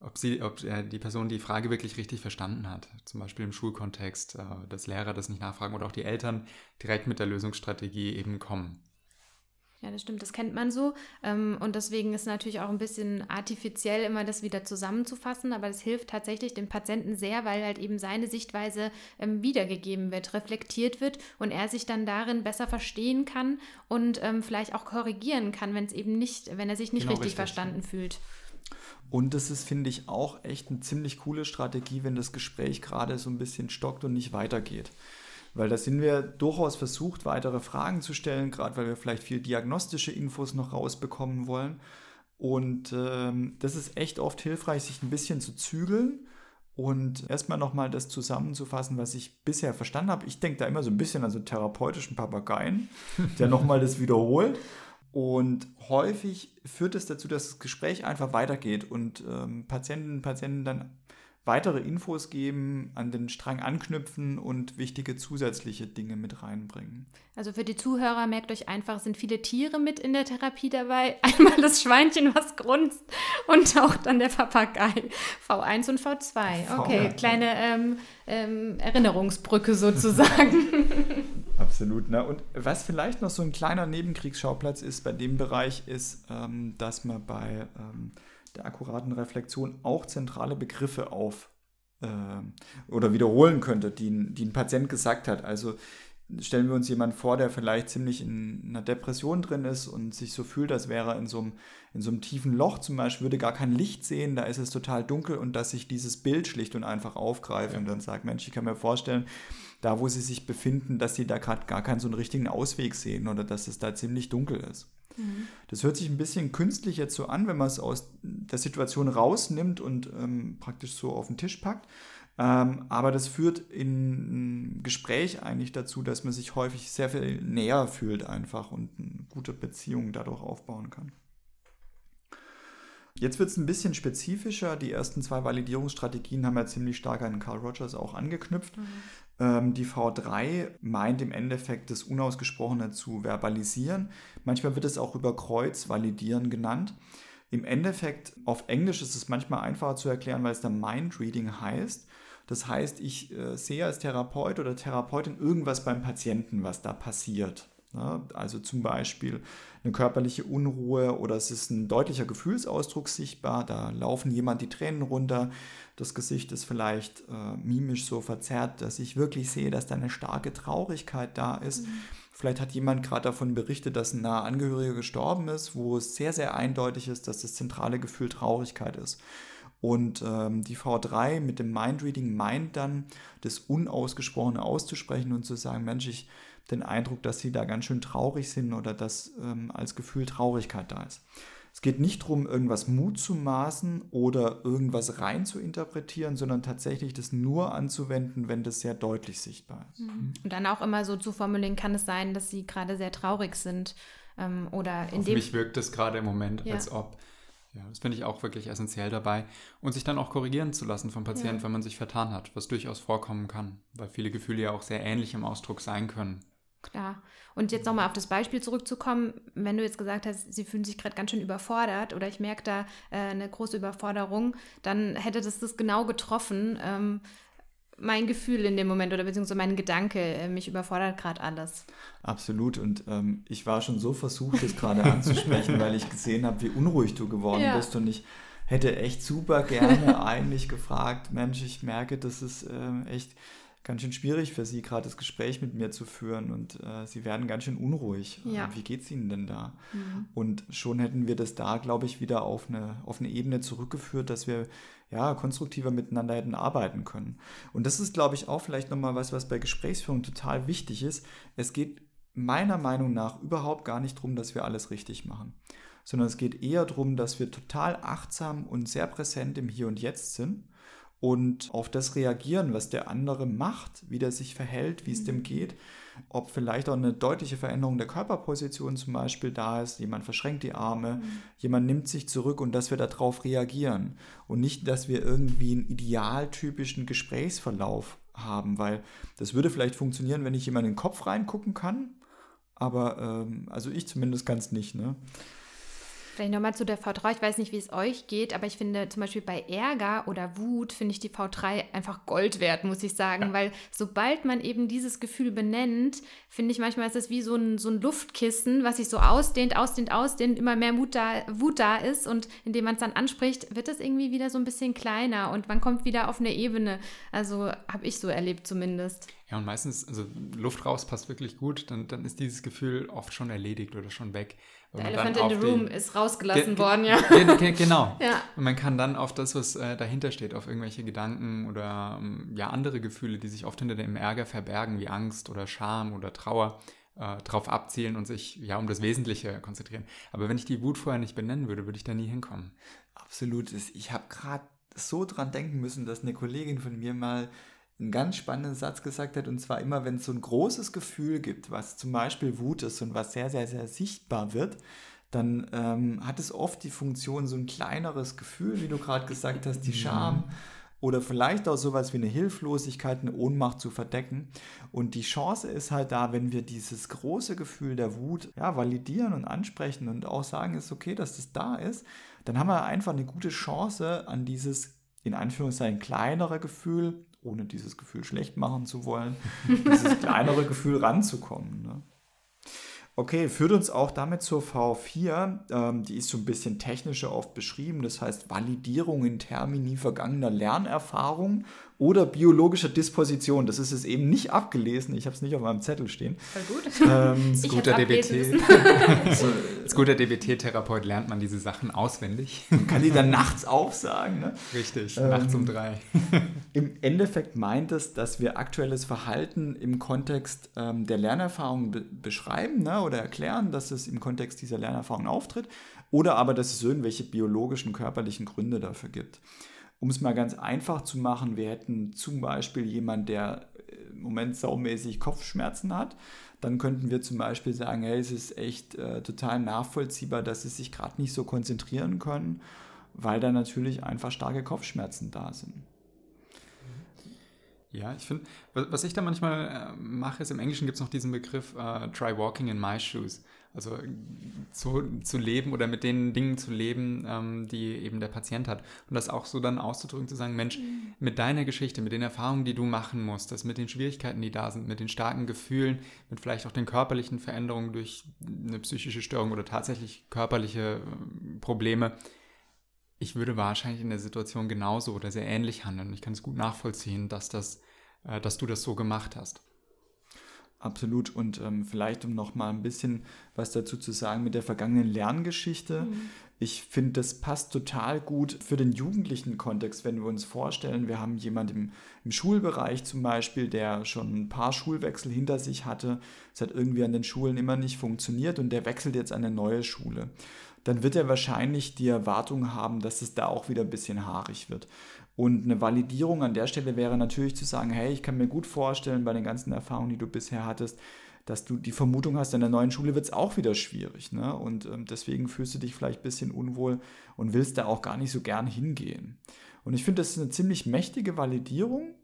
ob sie, ob äh, die Person die Frage wirklich richtig verstanden hat. Zum Beispiel im Schulkontext, äh, dass Lehrer das nicht nachfragen oder auch die Eltern direkt mit der Lösungsstrategie eben kommen. Ja, das stimmt, das kennt man so. Ähm, und deswegen ist natürlich auch ein bisschen artifiziell, immer das wieder zusammenzufassen. Aber das hilft tatsächlich dem Patienten sehr, weil halt eben seine Sichtweise ähm, wiedergegeben wird, reflektiert wird und er sich dann darin besser verstehen kann und ähm, vielleicht auch korrigieren kann, wenn es eben nicht, wenn er sich nicht genau richtig, richtig verstanden fühlt. Und das ist, finde ich, auch echt eine ziemlich coole Strategie, wenn das Gespräch gerade so ein bisschen stockt und nicht weitergeht. Weil da sind wir durchaus versucht, weitere Fragen zu stellen, gerade weil wir vielleicht viel diagnostische Infos noch rausbekommen wollen. Und ähm, das ist echt oft hilfreich, sich ein bisschen zu zügeln und erstmal nochmal das zusammenzufassen, was ich bisher verstanden habe. Ich denke da immer so ein bisschen an so therapeutischen Papageien, der nochmal das wiederholt. Und häufig führt es dazu, dass das Gespräch einfach weitergeht und ähm, Patientinnen und Patienten dann weitere Infos geben, an den Strang anknüpfen und wichtige zusätzliche Dinge mit reinbringen. Also für die Zuhörer merkt euch einfach, sind viele Tiere mit in der Therapie dabei. Einmal das Schweinchen, was grunzt und auch dann der Papagei. V1 und V2. Okay, v kleine ähm, ähm, Erinnerungsbrücke sozusagen. Absolut. Ne? Und was vielleicht noch so ein kleiner Nebenkriegsschauplatz ist bei dem Bereich, ist, ähm, dass man bei ähm, der akkuraten Reflexion auch zentrale Begriffe auf äh, oder wiederholen könnte, die, die ein Patient gesagt hat. Also stellen wir uns jemanden vor, der vielleicht ziemlich in einer Depression drin ist und sich so fühlt, als wäre er in so einem, in so einem tiefen Loch zum Beispiel, würde gar kein Licht sehen, da ist es total dunkel und dass sich dieses Bild schlicht und einfach aufgreift ja. und dann sagt, Mensch, ich kann mir vorstellen, da wo sie sich befinden, dass sie da gerade gar keinen so einen richtigen Ausweg sehen oder dass es da ziemlich dunkel ist. Mhm. Das hört sich ein bisschen künstlich jetzt so an, wenn man es aus der Situation rausnimmt und ähm, praktisch so auf den Tisch packt. Ähm, aber das führt in Gespräch eigentlich dazu, dass man sich häufig sehr viel näher fühlt einfach und ein gute Beziehungen dadurch aufbauen kann. Jetzt wird es ein bisschen spezifischer. Die ersten zwei Validierungsstrategien haben ja ziemlich stark an Carl Rogers auch angeknüpft. Mhm. Ähm, die V3 meint im Endeffekt das Unausgesprochene zu verbalisieren. Manchmal wird es auch über Kreuz validieren genannt. Im Endeffekt, auf Englisch ist es manchmal einfacher zu erklären, weil es dann Mind Reading heißt. Das heißt, ich äh, sehe als Therapeut oder Therapeutin irgendwas beim Patienten, was da passiert. Ne? Also zum Beispiel eine körperliche Unruhe oder es ist ein deutlicher Gefühlsausdruck sichtbar, da laufen jemand die Tränen runter, das Gesicht ist vielleicht äh, mimisch so verzerrt, dass ich wirklich sehe, dass da eine starke Traurigkeit da ist. Mhm. Vielleicht hat jemand gerade davon berichtet, dass ein naher Angehöriger gestorben ist, wo es sehr, sehr eindeutig ist, dass das zentrale Gefühl Traurigkeit ist. Und ähm, die V3 mit dem Mindreading meint dann, das Unausgesprochene auszusprechen und zu sagen, Mensch, ich den Eindruck, dass sie da ganz schön traurig sind oder dass ähm, als Gefühl Traurigkeit da ist. Es geht nicht darum, irgendwas Mut zu maßen oder irgendwas rein zu interpretieren, sondern tatsächlich das nur anzuwenden, wenn das sehr deutlich sichtbar ist. Mhm. Und dann auch immer so zu formulieren, kann es sein, dass sie gerade sehr traurig sind ähm, oder in Auf dem mich wirkt es gerade im Moment, ja. als ob. Ja, das finde ich auch wirklich essentiell dabei. Und sich dann auch korrigieren zu lassen vom Patienten, ja. wenn man sich vertan hat, was durchaus vorkommen kann, weil viele Gefühle ja auch sehr ähnlich im Ausdruck sein können. Klar. Und jetzt nochmal auf das Beispiel zurückzukommen, wenn du jetzt gesagt hast, sie fühlen sich gerade ganz schön überfordert oder ich merke da äh, eine große Überforderung, dann hätte das das genau getroffen, ähm, mein Gefühl in dem Moment oder beziehungsweise mein Gedanke, äh, mich überfordert gerade alles. Absolut. Und ähm, ich war schon so versucht, das gerade anzusprechen, weil ich gesehen habe, wie unruhig du geworden ja. bist und ich hätte echt super gerne eigentlich gefragt, Mensch, ich merke, das ist äh, echt ganz schön schwierig für Sie, gerade das Gespräch mit mir zu führen und äh, Sie werden ganz schön unruhig. Ja. Wie geht es Ihnen denn da? Mhm. Und schon hätten wir das da, glaube ich, wieder auf eine, auf eine Ebene zurückgeführt, dass wir ja konstruktiver miteinander hätten arbeiten können. Und das ist, glaube ich, auch vielleicht nochmal was, was bei Gesprächsführung total wichtig ist. Es geht meiner Meinung nach überhaupt gar nicht darum, dass wir alles richtig machen, sondern es geht eher darum, dass wir total achtsam und sehr präsent im Hier und Jetzt sind und auf das reagieren, was der andere macht, wie der sich verhält, wie es dem mhm. geht, ob vielleicht auch eine deutliche Veränderung der Körperposition zum Beispiel da ist, jemand verschränkt die Arme, mhm. jemand nimmt sich zurück und dass wir darauf reagieren und nicht, dass wir irgendwie einen idealtypischen Gesprächsverlauf haben, weil das würde vielleicht funktionieren, wenn ich jemand in den Kopf reingucken kann, aber ähm, also ich zumindest kann es nicht, ne? Vielleicht nochmal zu der V3. Ich weiß nicht, wie es euch geht, aber ich finde zum Beispiel bei Ärger oder Wut finde ich die V3 einfach Gold wert, muss ich sagen. Ja. Weil sobald man eben dieses Gefühl benennt, finde ich manchmal ist es wie so ein, so ein Luftkissen, was sich so ausdehnt, ausdehnt, ausdehnt, immer mehr Wut da, Wut da ist. Und indem man es dann anspricht, wird es irgendwie wieder so ein bisschen kleiner und man kommt wieder auf eine Ebene. Also habe ich so erlebt zumindest. Ja, und meistens, also Luft raus passt wirklich gut, dann, dann ist dieses Gefühl oft schon erledigt oder schon weg. Der Elephant in the Room ist rausgelassen worden, ja. genau. ja. Und man kann dann auf das, was äh, dahinter steht, auf irgendwelche Gedanken oder ähm, ja andere Gefühle, die sich oft hinter dem Ärger verbergen, wie Angst oder Scham oder Trauer, äh, drauf abzielen und sich ja um das Wesentliche konzentrieren. Aber wenn ich die Wut vorher nicht benennen würde, würde ich da nie hinkommen. Absolut. Ich habe gerade so dran denken müssen, dass eine Kollegin von mir mal einen ganz spannenden Satz gesagt hat, und zwar immer, wenn es so ein großes Gefühl gibt, was zum Beispiel Wut ist und was sehr, sehr, sehr sichtbar wird, dann ähm, hat es oft die Funktion, so ein kleineres Gefühl, wie du gerade gesagt hast, die Scham oder vielleicht auch sowas wie eine Hilflosigkeit, eine Ohnmacht zu verdecken. Und die Chance ist halt da, wenn wir dieses große Gefühl der Wut ja, validieren und ansprechen und auch sagen, ist okay, dass das da ist, dann haben wir einfach eine gute Chance an dieses in Anführungszeichen kleinere Gefühl ohne dieses Gefühl schlecht machen zu wollen, dieses kleinere Gefühl ranzukommen. Ne? Okay, führt uns auch damit zur V4. Ähm, die ist so ein bisschen technischer oft beschrieben. Das heißt Validierung in Termini vergangener Lernerfahrung oder biologischer Disposition. Das ist es eben nicht abgelesen. Ich habe es nicht auf meinem Zettel stehen. Voll gut. Ähm, als, guter DBT, als guter DBT-Therapeut lernt man diese Sachen auswendig. Man kann die dann nachts aufsagen. Ne? Richtig, ähm, nachts um drei. Im Endeffekt meint es, dass wir aktuelles Verhalten im Kontext ähm, der Lernerfahrung be beschreiben ne? oder erklären, dass es im Kontext dieser Lernerfahrung auftritt. Oder aber, dass es irgendwelche biologischen, körperlichen Gründe dafür gibt. Um es mal ganz einfach zu machen, wir hätten zum Beispiel jemanden, der äh, im Moment saumäßig Kopfschmerzen hat, dann könnten wir zum Beispiel sagen, hey, es ist echt äh, total nachvollziehbar, dass sie sich gerade nicht so konzentrieren können, weil da natürlich einfach starke Kopfschmerzen da sind. Ja, ich finde, was ich da manchmal äh, mache, ist im Englischen gibt es noch diesen Begriff uh, try walking in my shoes. Also zu, zu leben oder mit den Dingen zu leben, ähm, die eben der Patient hat. Und das auch so dann auszudrücken, zu sagen, Mensch, mhm. mit deiner Geschichte, mit den Erfahrungen, die du machen musst, das mit den Schwierigkeiten, die da sind, mit den starken Gefühlen, mit vielleicht auch den körperlichen Veränderungen durch eine psychische Störung oder tatsächlich körperliche äh, Probleme, ich würde wahrscheinlich in der Situation genauso oder sehr ähnlich handeln. Ich kann es gut nachvollziehen, dass, das, äh, dass du das so gemacht hast. Absolut. Und ähm, vielleicht, um noch mal ein bisschen was dazu zu sagen mit der vergangenen Lerngeschichte. Mhm. Ich finde, das passt total gut für den jugendlichen Kontext, wenn wir uns vorstellen, wir haben jemanden im, im, Schulbereich zum Beispiel, der schon ein paar Schulwechsel hinter sich hatte. Es hat irgendwie an den Schulen immer nicht funktioniert und der wechselt jetzt an eine neue Schule. Dann wird er wahrscheinlich die Erwartung haben, dass es da auch wieder ein bisschen haarig wird. Und eine Validierung an der Stelle wäre natürlich zu sagen, hey, ich kann mir gut vorstellen, bei den ganzen Erfahrungen, die du bisher hattest, dass du die Vermutung hast, in der neuen Schule wird es auch wieder schwierig. Ne? Und ähm, deswegen fühlst du dich vielleicht ein bisschen unwohl und willst da auch gar nicht so gern hingehen. Und ich finde, das ist eine ziemlich mächtige Validierung.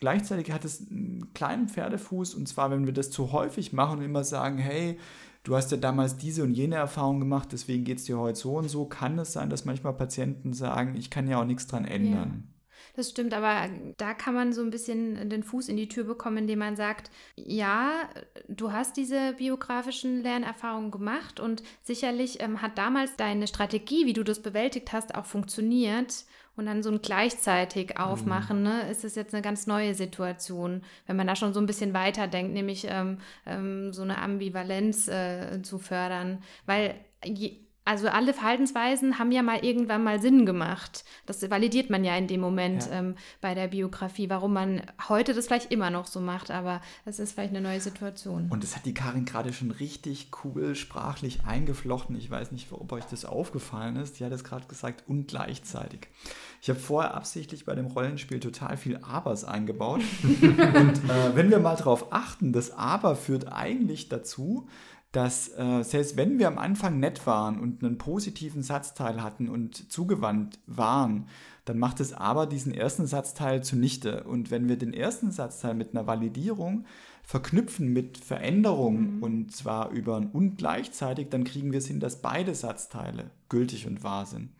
Gleichzeitig hat es einen kleinen Pferdefuß, und zwar, wenn wir das zu häufig machen und immer sagen, hey, du hast ja damals diese und jene Erfahrung gemacht, deswegen geht es dir heute so und so, kann es sein, dass manchmal Patienten sagen, ich kann ja auch nichts dran ändern. Ja. Das stimmt, aber da kann man so ein bisschen den Fuß in die Tür bekommen, indem man sagt, ja, du hast diese biografischen Lernerfahrungen gemacht und sicherlich ähm, hat damals deine Strategie, wie du das bewältigt hast, auch funktioniert und dann so ein gleichzeitig aufmachen, mhm. ne, ist es jetzt eine ganz neue Situation, wenn man da schon so ein bisschen weiterdenkt, nämlich ähm, ähm, so eine Ambivalenz äh, zu fördern, weil je, also alle Verhaltensweisen haben ja mal irgendwann mal Sinn gemacht. Das validiert man ja in dem Moment ja. ähm, bei der Biografie, warum man heute das vielleicht immer noch so macht, aber es ist vielleicht eine neue Situation. Und das hat die Karin gerade schon richtig cool sprachlich eingeflochten. Ich weiß nicht, ob euch das aufgefallen ist. Die hat es gerade gesagt und gleichzeitig. Ich habe vorher absichtlich bei dem Rollenspiel total viel Abers eingebaut. und äh, wenn wir mal darauf achten, das Aber führt eigentlich dazu, dass äh, selbst wenn wir am Anfang nett waren und einen positiven Satzteil hatten und zugewandt waren, dann macht es aber diesen ersten Satzteil zunichte. Und wenn wir den ersten Satzteil mit einer Validierung verknüpfen mit Veränderung mhm. und zwar über ein und gleichzeitig, dann kriegen wir es hin, dass beide Satzteile gültig und wahr sind.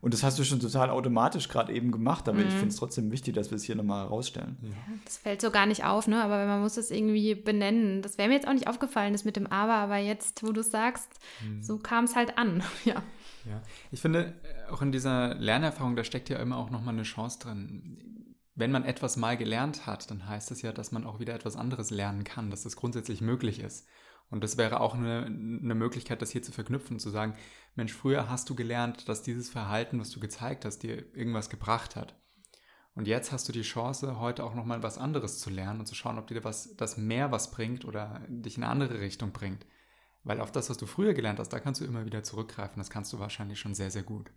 Und das hast du schon total automatisch gerade eben gemacht, aber mhm. ich finde es trotzdem wichtig, dass wir es hier nochmal herausstellen. Ja, das fällt so gar nicht auf, ne? Aber man muss es irgendwie benennen. Das wäre mir jetzt auch nicht aufgefallen, das mit dem Aber, aber jetzt, wo du es sagst, mhm. so kam es halt an. ja. Ja, ich finde, äh, auch in dieser Lernerfahrung, da steckt ja immer auch nochmal eine Chance drin. Wenn man etwas mal gelernt hat, dann heißt das ja, dass man auch wieder etwas anderes lernen kann, dass das grundsätzlich möglich ist. Und das wäre auch eine, eine Möglichkeit, das hier zu verknüpfen, zu sagen, Mensch, früher hast du gelernt, dass dieses Verhalten, was du gezeigt hast, dir irgendwas gebracht hat. Und jetzt hast du die Chance, heute auch nochmal was anderes zu lernen und zu schauen, ob dir was, das mehr was bringt oder dich in eine andere Richtung bringt. Weil auf das, was du früher gelernt hast, da kannst du immer wieder zurückgreifen. Das kannst du wahrscheinlich schon sehr, sehr gut.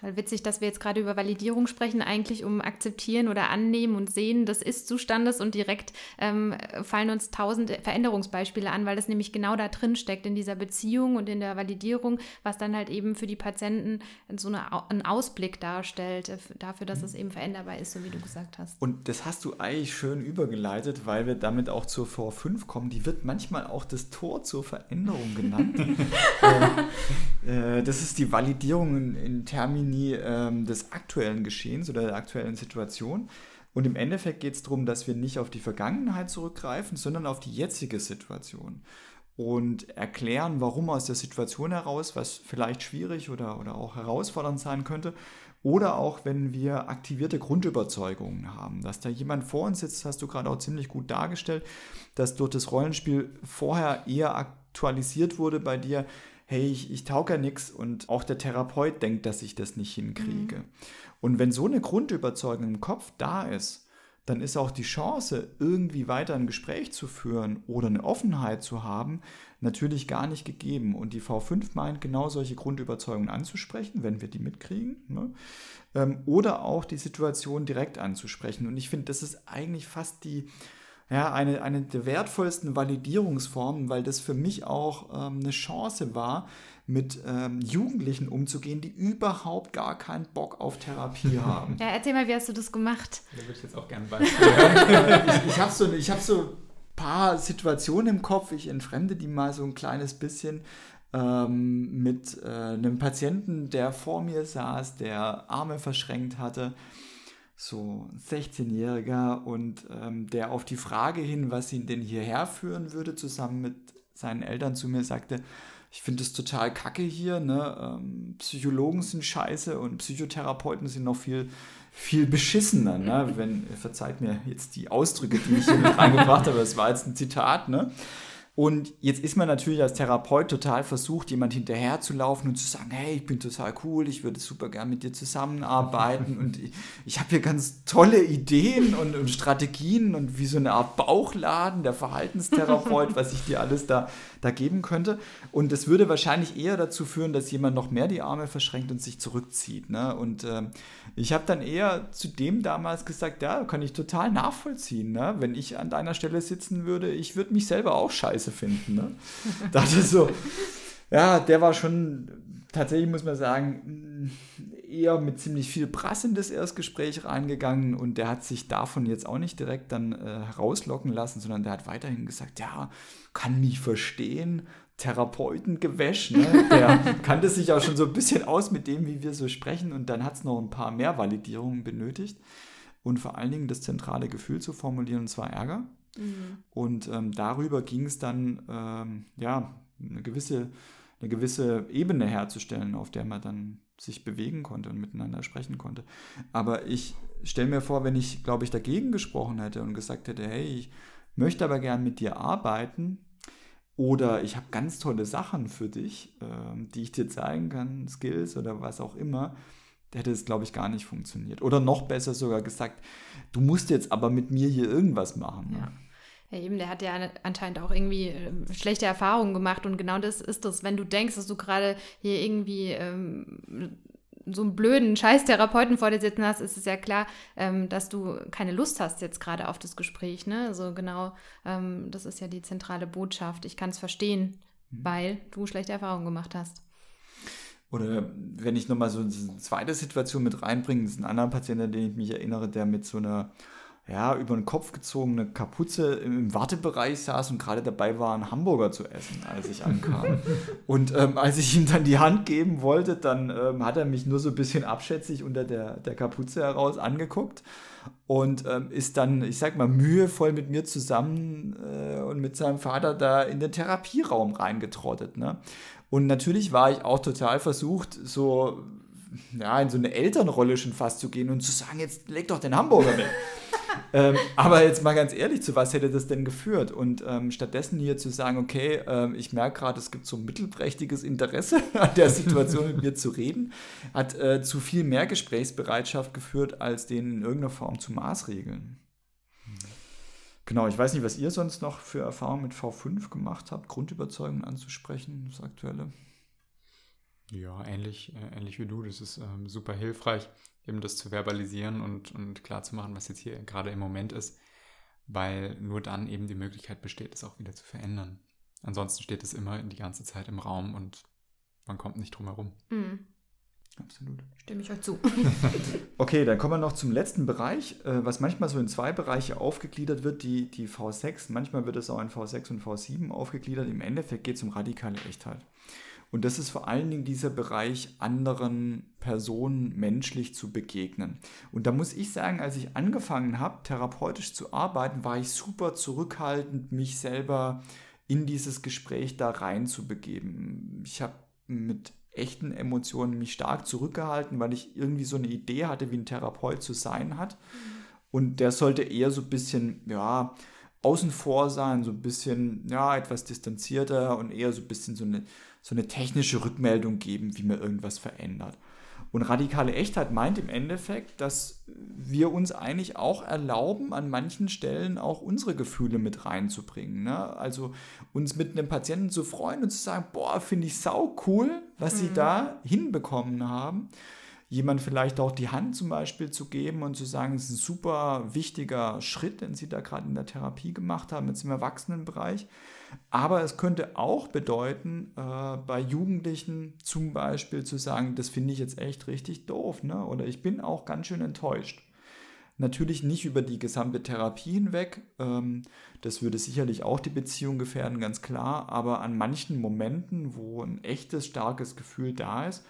Total witzig, dass wir jetzt gerade über Validierung sprechen, eigentlich um akzeptieren oder annehmen und sehen des Ist-Zustandes und direkt ähm, fallen uns tausend Veränderungsbeispiele an, weil das nämlich genau da drin steckt in dieser Beziehung und in der Validierung, was dann halt eben für die Patienten so eine, einen Ausblick darstellt, äh, dafür, dass mhm. es eben veränderbar ist, so wie du gesagt hast. Und das hast du eigentlich schön übergeleitet, weil wir damit auch zur V5 kommen. Die wird manchmal auch das Tor zur Veränderung genannt. äh, äh, das ist die Validierung in, in Termini nie ähm, des aktuellen Geschehens oder der aktuellen Situation. Und im Endeffekt geht es darum, dass wir nicht auf die Vergangenheit zurückgreifen, sondern auf die jetzige Situation und erklären, warum aus der Situation heraus, was vielleicht schwierig oder, oder auch herausfordernd sein könnte, oder auch wenn wir aktivierte Grundüberzeugungen haben, dass da jemand vor uns sitzt, hast du gerade auch ziemlich gut dargestellt, dass durch das Rollenspiel vorher eher aktualisiert wurde bei dir, hey, ich, ich tauge ja nichts und auch der Therapeut denkt, dass ich das nicht hinkriege. Mhm. Und wenn so eine Grundüberzeugung im Kopf da ist, dann ist auch die Chance, irgendwie weiter ein Gespräch zu führen oder eine Offenheit zu haben, natürlich gar nicht gegeben. Und die V5 meint, genau solche Grundüberzeugungen anzusprechen, wenn wir die mitkriegen, ne? ähm, oder auch die Situation direkt anzusprechen. Und ich finde, das ist eigentlich fast die, ja, eine, eine der wertvollsten Validierungsformen, weil das für mich auch ähm, eine Chance war, mit ähm, Jugendlichen umzugehen, die überhaupt gar keinen Bock auf Therapie haben. Ja, erzähl mal, wie hast du das gemacht? Da würde ich jetzt auch gerne Beispiele ich ich habe so, ich hab so ein paar Situationen im Kopf, ich entfremde die mal so ein kleines bisschen ähm, mit äh, einem Patienten, der vor mir saß, der Arme verschränkt hatte so 16-Jähriger und ähm, der auf die Frage hin, was ihn denn hierher führen würde, zusammen mit seinen Eltern zu mir sagte, ich finde es total kacke hier, ne? Ähm, Psychologen sind scheiße und Psychotherapeuten sind noch viel, viel beschissener, ne? Wenn, verzeiht mir jetzt die Ausdrücke, die ich hier mit reingebracht habe, das war jetzt ein Zitat, ne? Und jetzt ist man natürlich als Therapeut total versucht, jemand hinterher zu laufen und zu sagen, hey, ich bin total cool, ich würde super gern mit dir zusammenarbeiten und ich, ich habe hier ganz tolle Ideen und, und, Strategien und wie so eine Art Bauchladen, der Verhaltenstherapeut, was ich dir alles da, da geben könnte. Und das würde wahrscheinlich eher dazu führen, dass jemand noch mehr die Arme verschränkt und sich zurückzieht. Ne? Und äh, ich habe dann eher zu dem damals gesagt, ja, kann ich total nachvollziehen. Ne? Wenn ich an deiner Stelle sitzen würde, ich würde mich selber auch scheiße finden. Ne? ist so, ja, der war schon, tatsächlich muss man sagen, eher mit ziemlich viel Brass in das Erstgespräch reingegangen und der hat sich davon jetzt auch nicht direkt dann äh, herauslocken lassen, sondern der hat weiterhin gesagt, ja, kann mich verstehen, Therapeutengewäsch, ne? der kannte sich auch schon so ein bisschen aus mit dem, wie wir so sprechen und dann hat es noch ein paar mehr Validierungen benötigt und vor allen Dingen das zentrale Gefühl zu formulieren, und zwar Ärger. Mhm. Und ähm, darüber ging es dann, ähm, ja, eine gewisse, eine gewisse Ebene herzustellen, auf der man dann sich bewegen konnte und miteinander sprechen konnte. Aber ich stelle mir vor, wenn ich, glaube ich, dagegen gesprochen hätte und gesagt hätte, hey, ich möchte aber gern mit dir arbeiten, oder ich habe ganz tolle Sachen für dich, ähm, die ich dir zeigen kann, Skills oder was auch immer, hätte es, glaube ich, gar nicht funktioniert. Oder noch besser sogar gesagt, du musst jetzt aber mit mir hier irgendwas machen. Ne? Ja. Ja, eben, der hat ja anscheinend auch irgendwie äh, schlechte Erfahrungen gemacht und genau das ist es, wenn du denkst, dass du gerade hier irgendwie ähm, so einen blöden Scheißtherapeuten vor dir sitzen hast, ist es ja klar, ähm, dass du keine Lust hast jetzt gerade auf das Gespräch. Ne? Also genau, ähm, das ist ja die zentrale Botschaft. Ich kann es verstehen, mhm. weil du schlechte Erfahrungen gemacht hast. Oder wenn ich nochmal so eine zweite Situation mit reinbringe, das ist ein anderer Patient, an den ich mich erinnere, der mit so einer ja, über den Kopf gezogene Kapuze im Wartebereich saß und gerade dabei war, einen Hamburger zu essen, als ich ankam. und ähm, als ich ihm dann die Hand geben wollte, dann ähm, hat er mich nur so ein bisschen abschätzig unter der, der Kapuze heraus angeguckt und ähm, ist dann, ich sag mal, mühevoll mit mir zusammen äh, und mit seinem Vater da in den Therapieraum reingetrottet. Ne? Und natürlich war ich auch total versucht, so ja, in so eine Elternrolle schon fast zu gehen und zu sagen, jetzt leg doch den Hamburger weg ähm, aber jetzt mal ganz ehrlich, zu was hätte das denn geführt? Und ähm, stattdessen hier zu sagen, okay, ähm, ich merke gerade, es gibt so ein mittelprächtiges Interesse an der Situation mit mir zu reden, hat äh, zu viel mehr Gesprächsbereitschaft geführt, als den in irgendeiner Form zu maßregeln. Genau, ich weiß nicht, was ihr sonst noch für Erfahrungen mit V5 gemacht habt, Grundüberzeugungen anzusprechen, das Aktuelle. Ja, ähnlich, äh, ähnlich wie du. Das ist ähm, super hilfreich eben das zu verbalisieren und, und klar zu machen, was jetzt hier gerade im Moment ist, weil nur dann eben die Möglichkeit besteht, es auch wieder zu verändern. Ansonsten steht es immer die ganze Zeit im Raum und man kommt nicht drum herum. Mhm. Absolut. Stimme ich euch zu. okay, dann kommen wir noch zum letzten Bereich, äh, was manchmal so in zwei Bereiche aufgegliedert wird, die, die V6. Manchmal wird es auch in V6 und V7 aufgegliedert. Im Endeffekt geht es um radikale Echtheit. Und das ist vor allen Dingen dieser Bereich, anderen Personen menschlich zu begegnen. Und da muss ich sagen, als ich angefangen habe, therapeutisch zu arbeiten, war ich super zurückhaltend, mich selber in dieses Gespräch da rein zu begeben. Ich habe mit echten Emotionen mich stark zurückgehalten, weil ich irgendwie so eine Idee hatte, wie ein Therapeut zu sein hat. Und der sollte eher so ein bisschen, ja, außen vor sein, so ein bisschen, ja, etwas distanzierter und eher so ein bisschen so eine so eine technische Rückmeldung geben, wie man irgendwas verändert. Und radikale Echtheit meint im Endeffekt, dass wir uns eigentlich auch erlauben, an manchen Stellen auch unsere Gefühle mit reinzubringen. Ne? Also uns mit einem Patienten zu freuen und zu sagen, boah, finde ich sau cool, was mhm. sie da hinbekommen haben jemand vielleicht auch die Hand zum Beispiel zu geben und zu sagen, es ist ein super wichtiger Schritt, den Sie da gerade in der Therapie gemacht haben, jetzt im Erwachsenenbereich. Aber es könnte auch bedeuten, äh, bei Jugendlichen zum Beispiel zu sagen, das finde ich jetzt echt richtig doof, ne? oder ich bin auch ganz schön enttäuscht. Natürlich nicht über die gesamte Therapie hinweg. Ähm, das würde sicherlich auch die Beziehung gefährden, ganz klar. Aber an manchen Momenten, wo ein echtes, starkes Gefühl da ist,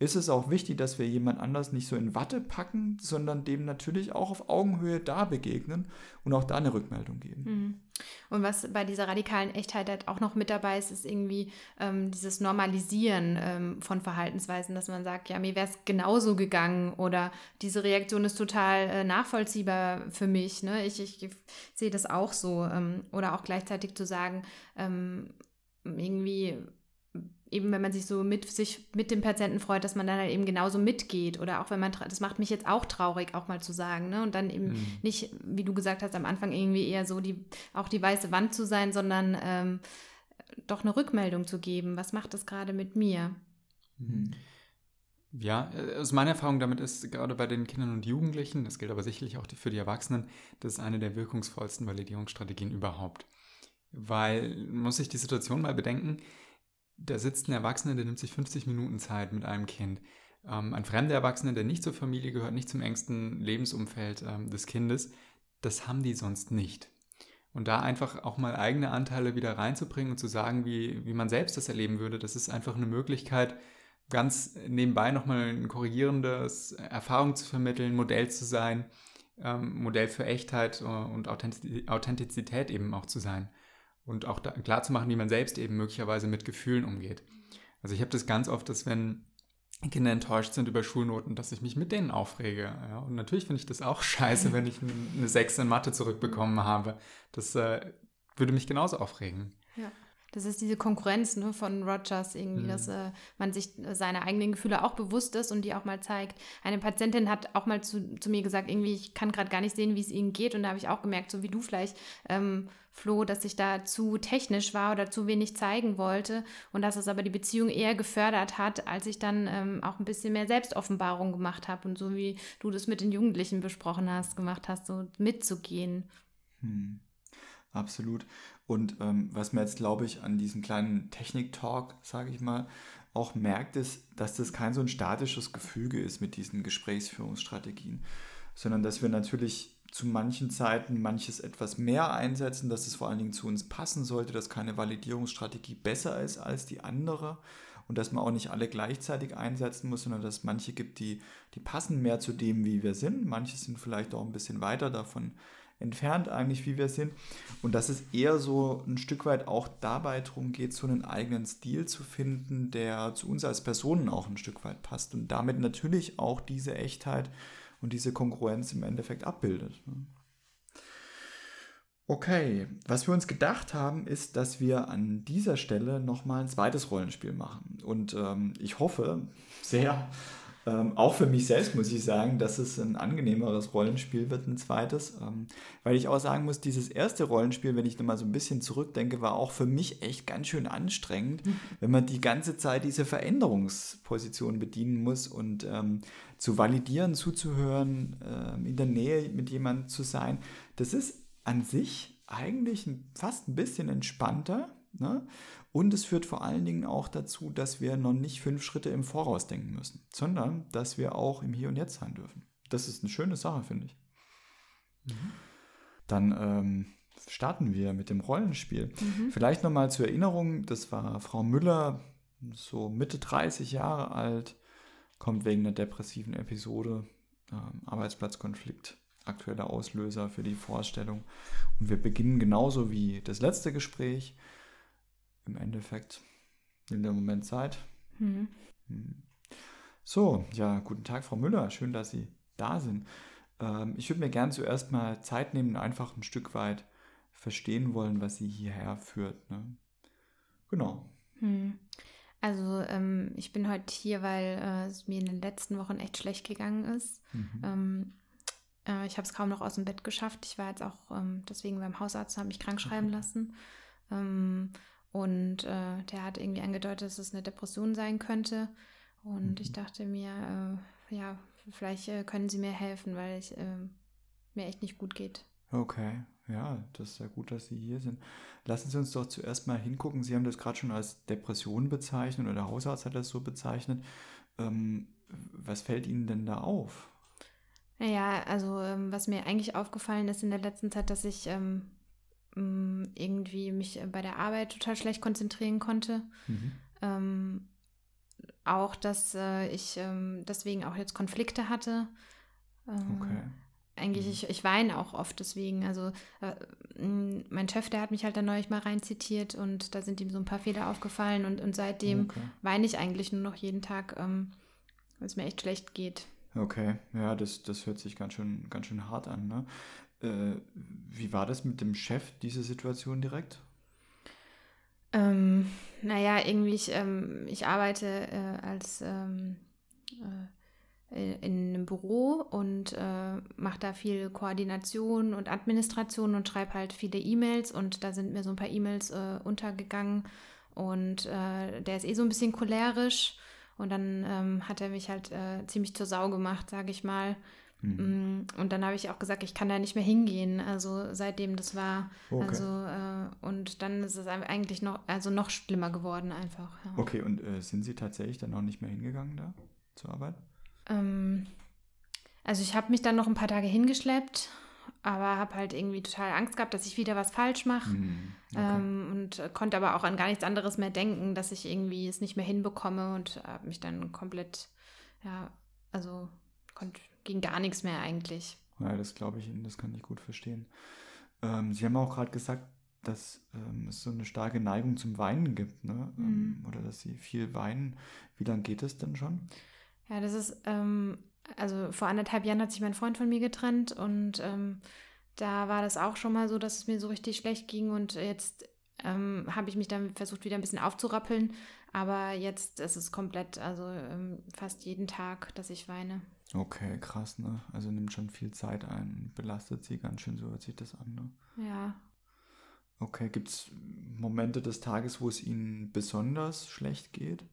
ist es auch wichtig, dass wir jemand anders nicht so in Watte packen, sondern dem natürlich auch auf Augenhöhe da begegnen und auch da eine Rückmeldung geben. Mhm. Und was bei dieser radikalen Echtheit halt auch noch mit dabei ist, ist irgendwie ähm, dieses Normalisieren ähm, von Verhaltensweisen, dass man sagt, ja, mir wäre es genauso gegangen oder diese Reaktion ist total äh, nachvollziehbar für mich. Ne? Ich, ich, ich sehe das auch so. Ähm, oder auch gleichzeitig zu sagen, ähm, irgendwie eben wenn man sich so mit sich mit dem Patienten freut, dass man dann halt eben genauso mitgeht oder auch wenn man das macht mich jetzt auch traurig auch mal zu sagen, ne? Und dann eben mhm. nicht, wie du gesagt hast, am Anfang irgendwie eher so die auch die weiße Wand zu sein, sondern ähm, doch eine Rückmeldung zu geben. Was macht das gerade mit mir? Mhm. Ja, äh, aus meiner Erfahrung damit ist gerade bei den Kindern und Jugendlichen, das gilt aber sicherlich auch für die Erwachsenen, das ist eine der wirkungsvollsten Validierungsstrategien überhaupt. Weil, muss ich die Situation mal bedenken, da sitzt ein Erwachsener, der nimmt sich 50 Minuten Zeit mit einem Kind. Ähm, ein fremder Erwachsener, der nicht zur Familie gehört, nicht zum engsten Lebensumfeld ähm, des Kindes, das haben die sonst nicht. Und da einfach auch mal eigene Anteile wieder reinzubringen und zu sagen, wie, wie man selbst das erleben würde, das ist einfach eine Möglichkeit, ganz nebenbei nochmal ein korrigierendes Erfahrung zu vermitteln, Modell zu sein, ähm, Modell für Echtheit äh, und Authentizität eben auch zu sein und auch klar zu machen, wie man selbst eben möglicherweise mit Gefühlen umgeht. Also ich habe das ganz oft, dass wenn Kinder enttäuscht sind über Schulnoten, dass ich mich mit denen aufrege. Ja? Und natürlich finde ich das auch scheiße, wenn ich eine 6 in Mathe zurückbekommen habe. Das äh, würde mich genauso aufregen. Ja. Das ist diese Konkurrenz ne, von Rogers irgendwie, mhm. dass äh, man sich äh, seine eigenen Gefühle auch bewusst ist und die auch mal zeigt. Eine Patientin hat auch mal zu, zu mir gesagt, irgendwie, ich kann gerade gar nicht sehen, wie es ihnen geht. Und da habe ich auch gemerkt, so wie du vielleicht, ähm, Flo, dass ich da zu technisch war oder zu wenig zeigen wollte und dass es aber die Beziehung eher gefördert hat, als ich dann ähm, auch ein bisschen mehr Selbstoffenbarung gemacht habe und so wie du das mit den Jugendlichen besprochen hast, gemacht hast, so mitzugehen. Hm. Absolut. Und ähm, was man jetzt, glaube ich, an diesem kleinen Technik-Talk, sage ich mal, auch merkt, ist, dass das kein so ein statisches Gefüge ist mit diesen Gesprächsführungsstrategien, sondern dass wir natürlich zu manchen Zeiten manches etwas mehr einsetzen, dass es vor allen Dingen zu uns passen sollte, dass keine Validierungsstrategie besser ist als die andere und dass man auch nicht alle gleichzeitig einsetzen muss, sondern dass es manche gibt, die, die passen mehr zu dem, wie wir sind. Manche sind vielleicht auch ein bisschen weiter davon entfernt eigentlich, wie wir sind. Und dass es eher so ein Stück weit auch dabei darum geht, so einen eigenen Stil zu finden, der zu uns als Personen auch ein Stück weit passt und damit natürlich auch diese Echtheit und diese Kongruenz im Endeffekt abbildet. Ne? Okay, was wir uns gedacht haben, ist, dass wir an dieser Stelle nochmal ein zweites Rollenspiel machen. Und ähm, ich hoffe sehr, ähm, auch für mich selbst muss ich sagen, dass es ein angenehmeres Rollenspiel wird, ein zweites. Ähm, weil ich auch sagen muss, dieses erste Rollenspiel, wenn ich nochmal so ein bisschen zurückdenke, war auch für mich echt ganz schön anstrengend, mhm. wenn man die ganze Zeit diese Veränderungsposition bedienen muss und ähm, zu validieren, zuzuhören, äh, in der Nähe mit jemandem zu sein. Das ist an sich eigentlich fast ein bisschen entspannter. Ne? Und es führt vor allen Dingen auch dazu, dass wir noch nicht fünf Schritte im Voraus denken müssen, sondern dass wir auch im Hier und Jetzt sein dürfen. Das ist eine schöne Sache, finde ich. Mhm. Dann ähm, starten wir mit dem Rollenspiel. Mhm. Vielleicht nochmal zur Erinnerung, das war Frau Müller, so Mitte 30 Jahre alt, kommt wegen einer depressiven Episode, ähm, Arbeitsplatzkonflikt, aktueller Auslöser für die Vorstellung. Und wir beginnen genauso wie das letzte Gespräch im Endeffekt in dem Moment Zeit. Mhm. So, ja, guten Tag, Frau Müller. Schön, dass Sie da sind. Ähm, ich würde mir gerne zuerst mal Zeit nehmen und einfach ein Stück weit verstehen wollen, was Sie hierher führt. Ne? Genau. Mhm. Also ähm, ich bin heute hier, weil äh, es mir in den letzten Wochen echt schlecht gegangen ist. Mhm. Ähm, äh, ich habe es kaum noch aus dem Bett geschafft. Ich war jetzt auch ähm, deswegen beim Hausarzt, habe mich krank schreiben lassen. Ähm, und äh, der hat irgendwie angedeutet, dass es eine Depression sein könnte. Und Mhm. ich dachte mir, äh, ja, vielleicht äh, können Sie mir helfen, weil ich äh, mir echt nicht gut geht. Okay, ja, das ist ja gut, dass Sie hier sind. Lassen Sie uns doch zuerst mal hingucken. Sie haben das gerade schon als Depression bezeichnet oder der Hausarzt hat das so bezeichnet. Ähm, was fällt Ihnen denn da auf? Naja, also ähm, was mir eigentlich aufgefallen ist in der letzten Zeit, dass ich ähm, irgendwie mich äh, bei der Arbeit total schlecht konzentrieren konnte. Mhm. Ähm, auch, dass äh, ich ähm, deswegen auch jetzt Konflikte hatte. Ähm, Okay. Eigentlich, Mhm. ich, ich weine auch oft deswegen. Also äh, mein Chef, der hat mich halt da neulich mal reinzitiert und da sind ihm so ein paar Fehler aufgefallen und, und seitdem Okay. weine ich eigentlich nur noch jeden Tag, ähm, weil es mir echt schlecht geht. Okay, ja, das, das hört sich ganz schön, ganz schön hart an, ne? Äh, wie war das mit dem Chef, diese Situation direkt? Ähm, naja, irgendwie, ich, ähm, ich arbeite äh, als ähm, äh, in einem Büro und äh, mache da viel Koordination und Administration und schreibe halt viele E-Mails und da sind mir so ein paar E-Mails äh, untergegangen und äh, der ist eh so ein bisschen cholerisch und dann ähm, hat er mich halt ziemlich zur Sau gemacht, sage ich mal. Hm. Mm, Und dann habe ich auch gesagt, ich kann da nicht mehr hingehen. Also seitdem das war, Okay. also äh, und dann ist es eigentlich noch, also noch schlimmer geworden einfach. Ja. Okay, und äh, sind Sie tatsächlich dann auch nicht mehr hingegangen da zur Arbeit? Ähm, also ich habe mich dann noch ein paar Tage hingeschleppt, aber habe halt irgendwie total Angst gehabt, dass ich wieder was falsch mache. Hm, okay. Ähm, und konnte aber auch an gar nichts anderes mehr denken, dass ich irgendwie es nicht mehr hinbekomme und habe mich dann komplett, ja, also konnt, ging gar nichts mehr eigentlich. Ja, das glaube ich Ihnen, das kann ich gut verstehen. Ähm, Sie haben auch gerade gesagt, dass ähm, es so eine starke Neigung zum Weinen gibt, ne? Ähm, Mhm. oder dass Sie viel weinen. Wie lange geht es denn schon? Ja, das ist, ähm, also vor anderthalb Jahren hat sich mein Freund von mir getrennt und ähm, da war das auch schon mal so, dass es mir so richtig schlecht ging und jetzt ähm, habe ich mich dann versucht, wieder ein bisschen aufzurappeln, aber jetzt ist es komplett, also ähm, fast jeden Tag, dass ich weine. Okay, krass, ne? Also nimmt schon viel Zeit ein, belastet Sie ganz schön, so hört sich das an, ne? Ja. Okay, gibt es Momente des Tages, wo es Ihnen besonders schlecht geht?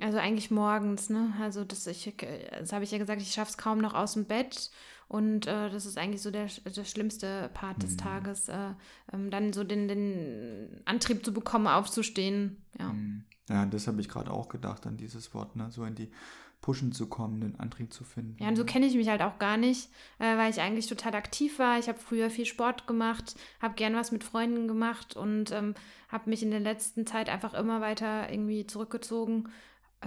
Also eigentlich morgens, ne? Also das, ich, das habe ich ja gesagt, ich schaffe es kaum noch aus dem Bett und äh, das ist eigentlich so der, der schlimmste Part des Mhm. Tages, äh, ähm, dann so den, den Antrieb zu bekommen, aufzustehen. Ja. Hm. Ja, das habe ich gerade auch gedacht an dieses Wort, ne? So in die Pushen zu kommen, den Antrieb zu finden. Ja, und so kenne ich mich halt auch gar nicht, äh, weil ich eigentlich total aktiv war. Ich habe früher viel Sport gemacht, habe gern was mit Freunden gemacht und ähm, habe mich in der letzten Zeit einfach immer weiter irgendwie zurückgezogen.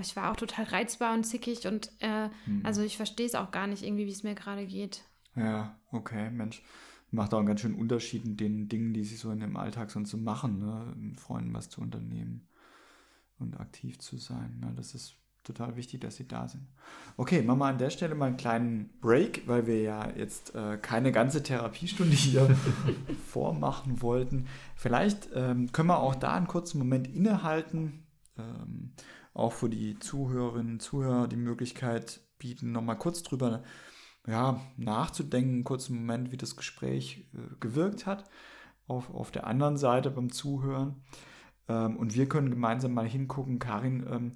Ich war auch total reizbar und zickig und äh, Hm. also ich verstehe es auch gar nicht irgendwie, wie es mir gerade geht. Ja, okay, Mensch. Macht auch einen ganz schönen Unterschied in den Dingen, die sie so in dem Alltag sonst so machen, ne? Mit Freunden was zu unternehmen und aktiv zu sein. Ne? Das ist total wichtig, dass sie da sind. Okay, machen wir an der Stelle mal einen kleinen Break, weil wir ja jetzt äh, keine ganze Therapiestunde hier vormachen wollten. Vielleicht ähm, können wir auch da einen kurzen Moment innehalten, ähm, auch für die Zuhörerinnen und Zuhörer die Möglichkeit bieten, nochmal kurz drüber ja, nachzudenken, einen kurzen Moment, wie das Gespräch äh, gewirkt hat, auf, auf der anderen Seite beim Zuhören. Ähm, und wir können gemeinsam mal hingucken, Karin, ähm,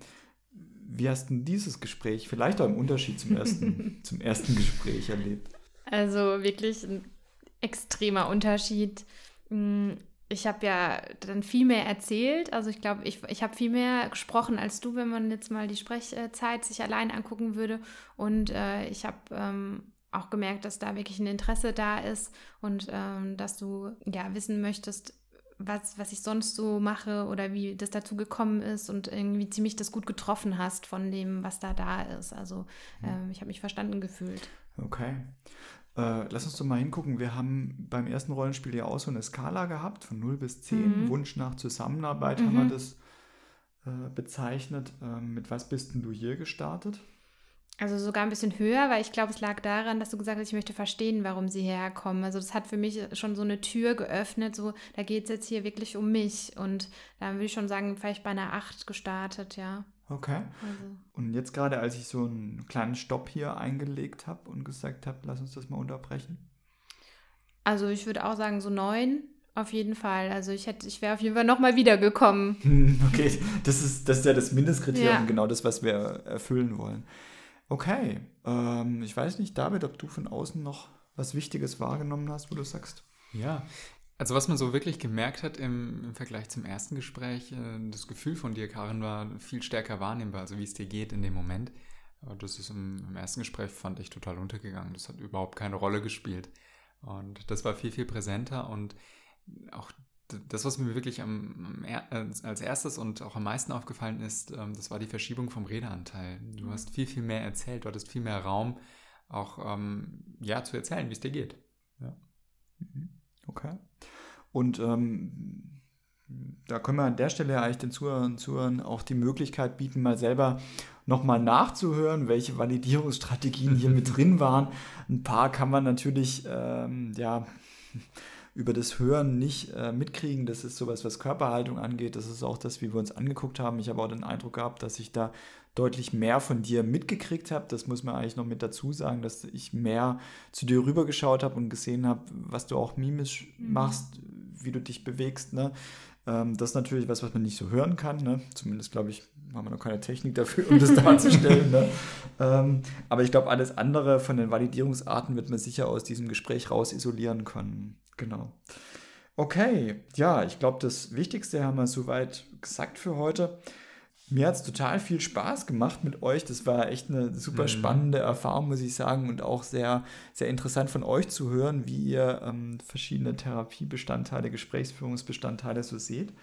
wie hast du dieses Gespräch vielleicht auch im Unterschied zum ersten, zum ersten Gespräch erlebt? Also wirklich ein extremer Unterschied. Ich habe ja dann viel mehr erzählt. Also ich glaube, ich, ich habe viel mehr gesprochen als du, wenn man jetzt mal die Sprechzeit sich allein angucken würde. Und äh, ich habe ähm, auch gemerkt, dass da wirklich ein Interesse da ist und ähm, dass du ja wissen möchtest, was, was ich sonst so mache oder wie das dazu gekommen ist und irgendwie ziemlich das gut getroffen hast von dem, was da da ist. Also ähm, ich habe mich verstanden gefühlt. Okay. Äh, lass uns doch mal hingucken. Wir haben beim ersten Rollenspiel ja auch so eine Skala gehabt, von 0 bis 10. Mhm. Wunsch nach Zusammenarbeit haben wir Mhm. das äh, bezeichnet. Ähm, mit was bist denn du hier gestartet? Also sogar ein bisschen höher, weil ich glaube, es lag daran, dass du gesagt hast, ich möchte verstehen, warum sie herkommen. Also das hat für mich schon so eine Tür geöffnet, so da geht es jetzt hier wirklich um mich. Und da würde ich schon sagen, vielleicht bei einer 8 gestartet, ja. Okay. Also. Und jetzt gerade, als ich so einen kleinen Stopp hier eingelegt habe und gesagt habe, lass uns das mal unterbrechen. Also ich würde auch sagen, so 9 auf jeden Fall. Also ich hätte, ich wäre auf jeden Fall nochmal wiedergekommen. Okay, das ist, das ist ja das Mindestkriterium, ja. genau das, was wir erfüllen wollen. Okay, ähm, ich weiß nicht, David, ob du von außen noch was Wichtiges wahrgenommen hast, wo du sagst. Ja, also was man so wirklich gemerkt hat im, im Vergleich zum ersten Gespräch, äh, das Gefühl von dir, Karin, war viel stärker wahrnehmbar, also wie es dir geht in dem Moment. Das ist im, im ersten Gespräch, fand ich, total untergegangen. Das hat überhaupt keine Rolle gespielt. Und das war viel, viel präsenter und auch das, was mir wirklich am, am, als erstes und auch am meisten aufgefallen ist, ähm, das war die Verschiebung vom Redeanteil. Du mhm. hast viel, viel mehr erzählt, du hattest viel mehr Raum, auch ähm, ja, zu erzählen, wie es dir geht. Ja. Mhm. Okay. Und ähm, da können wir an der Stelle eigentlich den Zuhörern und Zuhörern auch die Möglichkeit bieten, mal selber nochmal nachzuhören, welche Validierungsstrategien hier mit drin waren. Ein paar kann man natürlich, ähm, ja, über das Hören nicht äh, mitkriegen. Das ist sowas, was Körperhaltung angeht. Das ist auch das, wie wir uns angeguckt haben. Ich habe auch den Eindruck gehabt, dass ich da deutlich mehr von dir mitgekriegt habe. Das muss man eigentlich noch mit dazu sagen, dass ich mehr zu dir rübergeschaut habe und gesehen habe, was du auch mimisch mhm. machst, wie du dich bewegst. Ne? Ähm, das ist natürlich was, was man nicht so hören kann. Ne? Zumindest, glaube ich, haben wir noch keine Technik dafür, um das darzustellen. ne? ähm, aber ich glaube, alles andere von den Validierungsarten wird man sicher aus diesem Gespräch raus isolieren können. Genau. Okay, ja, ich glaube, das Wichtigste haben wir soweit gesagt für heute. Mir hat es total viel Spaß gemacht mit euch. Das war echt eine super mhm. spannende Erfahrung, muss ich sagen, und auch sehr, sehr interessant von euch zu hören, wie ihr ähm, verschiedene Therapiebestandteile, Gesprächsführungsbestandteile so seht.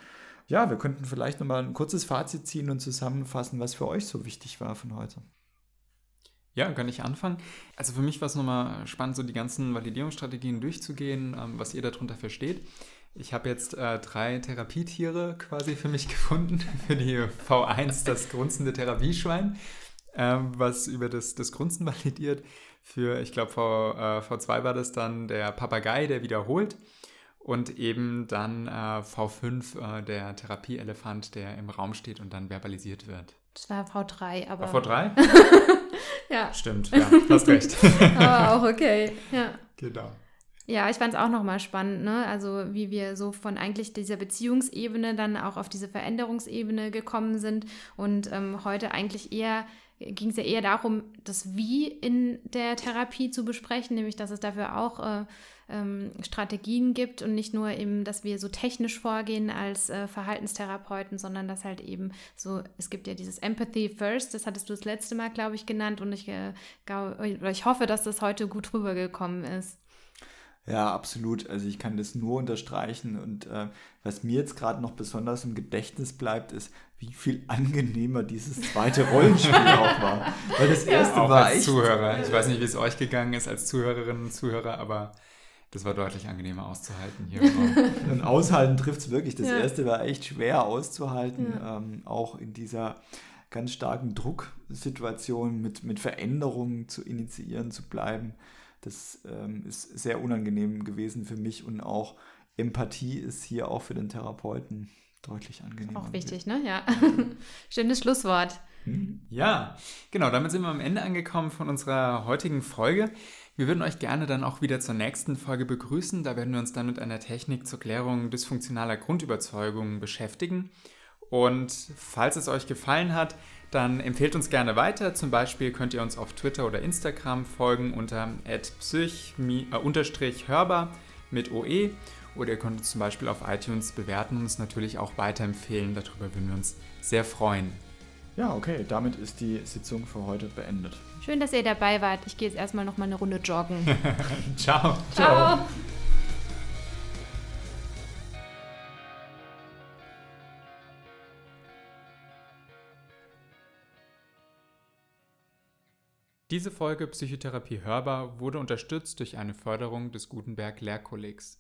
Ja, wir könnten vielleicht nochmal ein kurzes Fazit ziehen und zusammenfassen, was für euch so wichtig war von heute. Ja, kann ich anfangen? Also für mich war es nochmal spannend, so die ganzen Validierungsstrategien durchzugehen, ähm, was ihr darunter versteht. Ich habe jetzt äh, drei Therapietiere quasi für mich gefunden. Für die V1 das grunzende Therapieschwein, äh, was über das, das Grunzen validiert. Für, ich glaube, v, äh, V2 war das dann der Papagei, der wiederholt. Und eben dann äh, V5 äh, der Therapieelefant, der im Raum steht und dann verbalisiert wird. Das war V3, aber. War V3? ja. Stimmt, ja, hast recht. aber auch okay, ja. Genau. Ja, ich fand es auch nochmal spannend, ne? Also wie wir so von eigentlich dieser Beziehungsebene dann auch auf diese Veränderungsebene gekommen sind und ähm, heute eigentlich eher ging es ja eher darum, das Wie in der Therapie zu besprechen, nämlich dass es dafür auch äh, ähm, Strategien gibt und nicht nur eben, dass wir so technisch vorgehen als äh, Verhaltenstherapeuten, sondern dass halt eben so, es gibt ja dieses Empathy First, das hattest du das letzte Mal, glaube ich, genannt und ich, äh, ich hoffe, dass das heute gut rübergekommen ist. Ja, absolut. Also ich kann das nur unterstreichen. Und äh, was mir jetzt gerade noch besonders im Gedächtnis bleibt, ist, wie viel angenehmer dieses zweite Rollenspiel auch war. Weil das erste ja, auch war als echt, Zuhörer. Ich weiß nicht, wie es euch gegangen ist als Zuhörerinnen und Zuhörer, aber das war deutlich angenehmer auszuhalten hier. und aushalten trifft es wirklich. Das ja. erste war echt schwer auszuhalten, ja. ähm, auch in dieser ganz starken Drucksituation mit, mit Veränderungen zu initiieren, zu bleiben. Das ähm, ist sehr unangenehm gewesen für mich und auch Empathie ist hier auch für den Therapeuten deutlich angenehmer. Auch wichtig, ne? Ja. Schönes Schlusswort. Hm? Ja, genau, damit sind wir am Ende angekommen von unserer heutigen Folge. Wir würden euch gerne dann auch wieder zur nächsten Folge begrüßen. Da werden wir uns dann mit einer Technik zur Klärung dysfunktionaler Grundüberzeugungen beschäftigen. Und falls es euch gefallen hat, dann empfehlt uns gerne weiter. Zum Beispiel könnt ihr uns auf Twitter oder Instagram folgen unter psych-hörbar mit OE. Oder ihr könnt uns zum Beispiel auf iTunes bewerten und uns natürlich auch weiterempfehlen. Darüber würden wir uns sehr freuen. Ja, okay, damit ist die Sitzung für heute beendet. Schön, dass ihr dabei wart. Ich gehe jetzt erstmal noch mal eine Runde joggen. Ciao. Ciao. Diese Folge Psychotherapie hörbar wurde unterstützt durch eine Förderung des Gutenberg Lehrkollegs.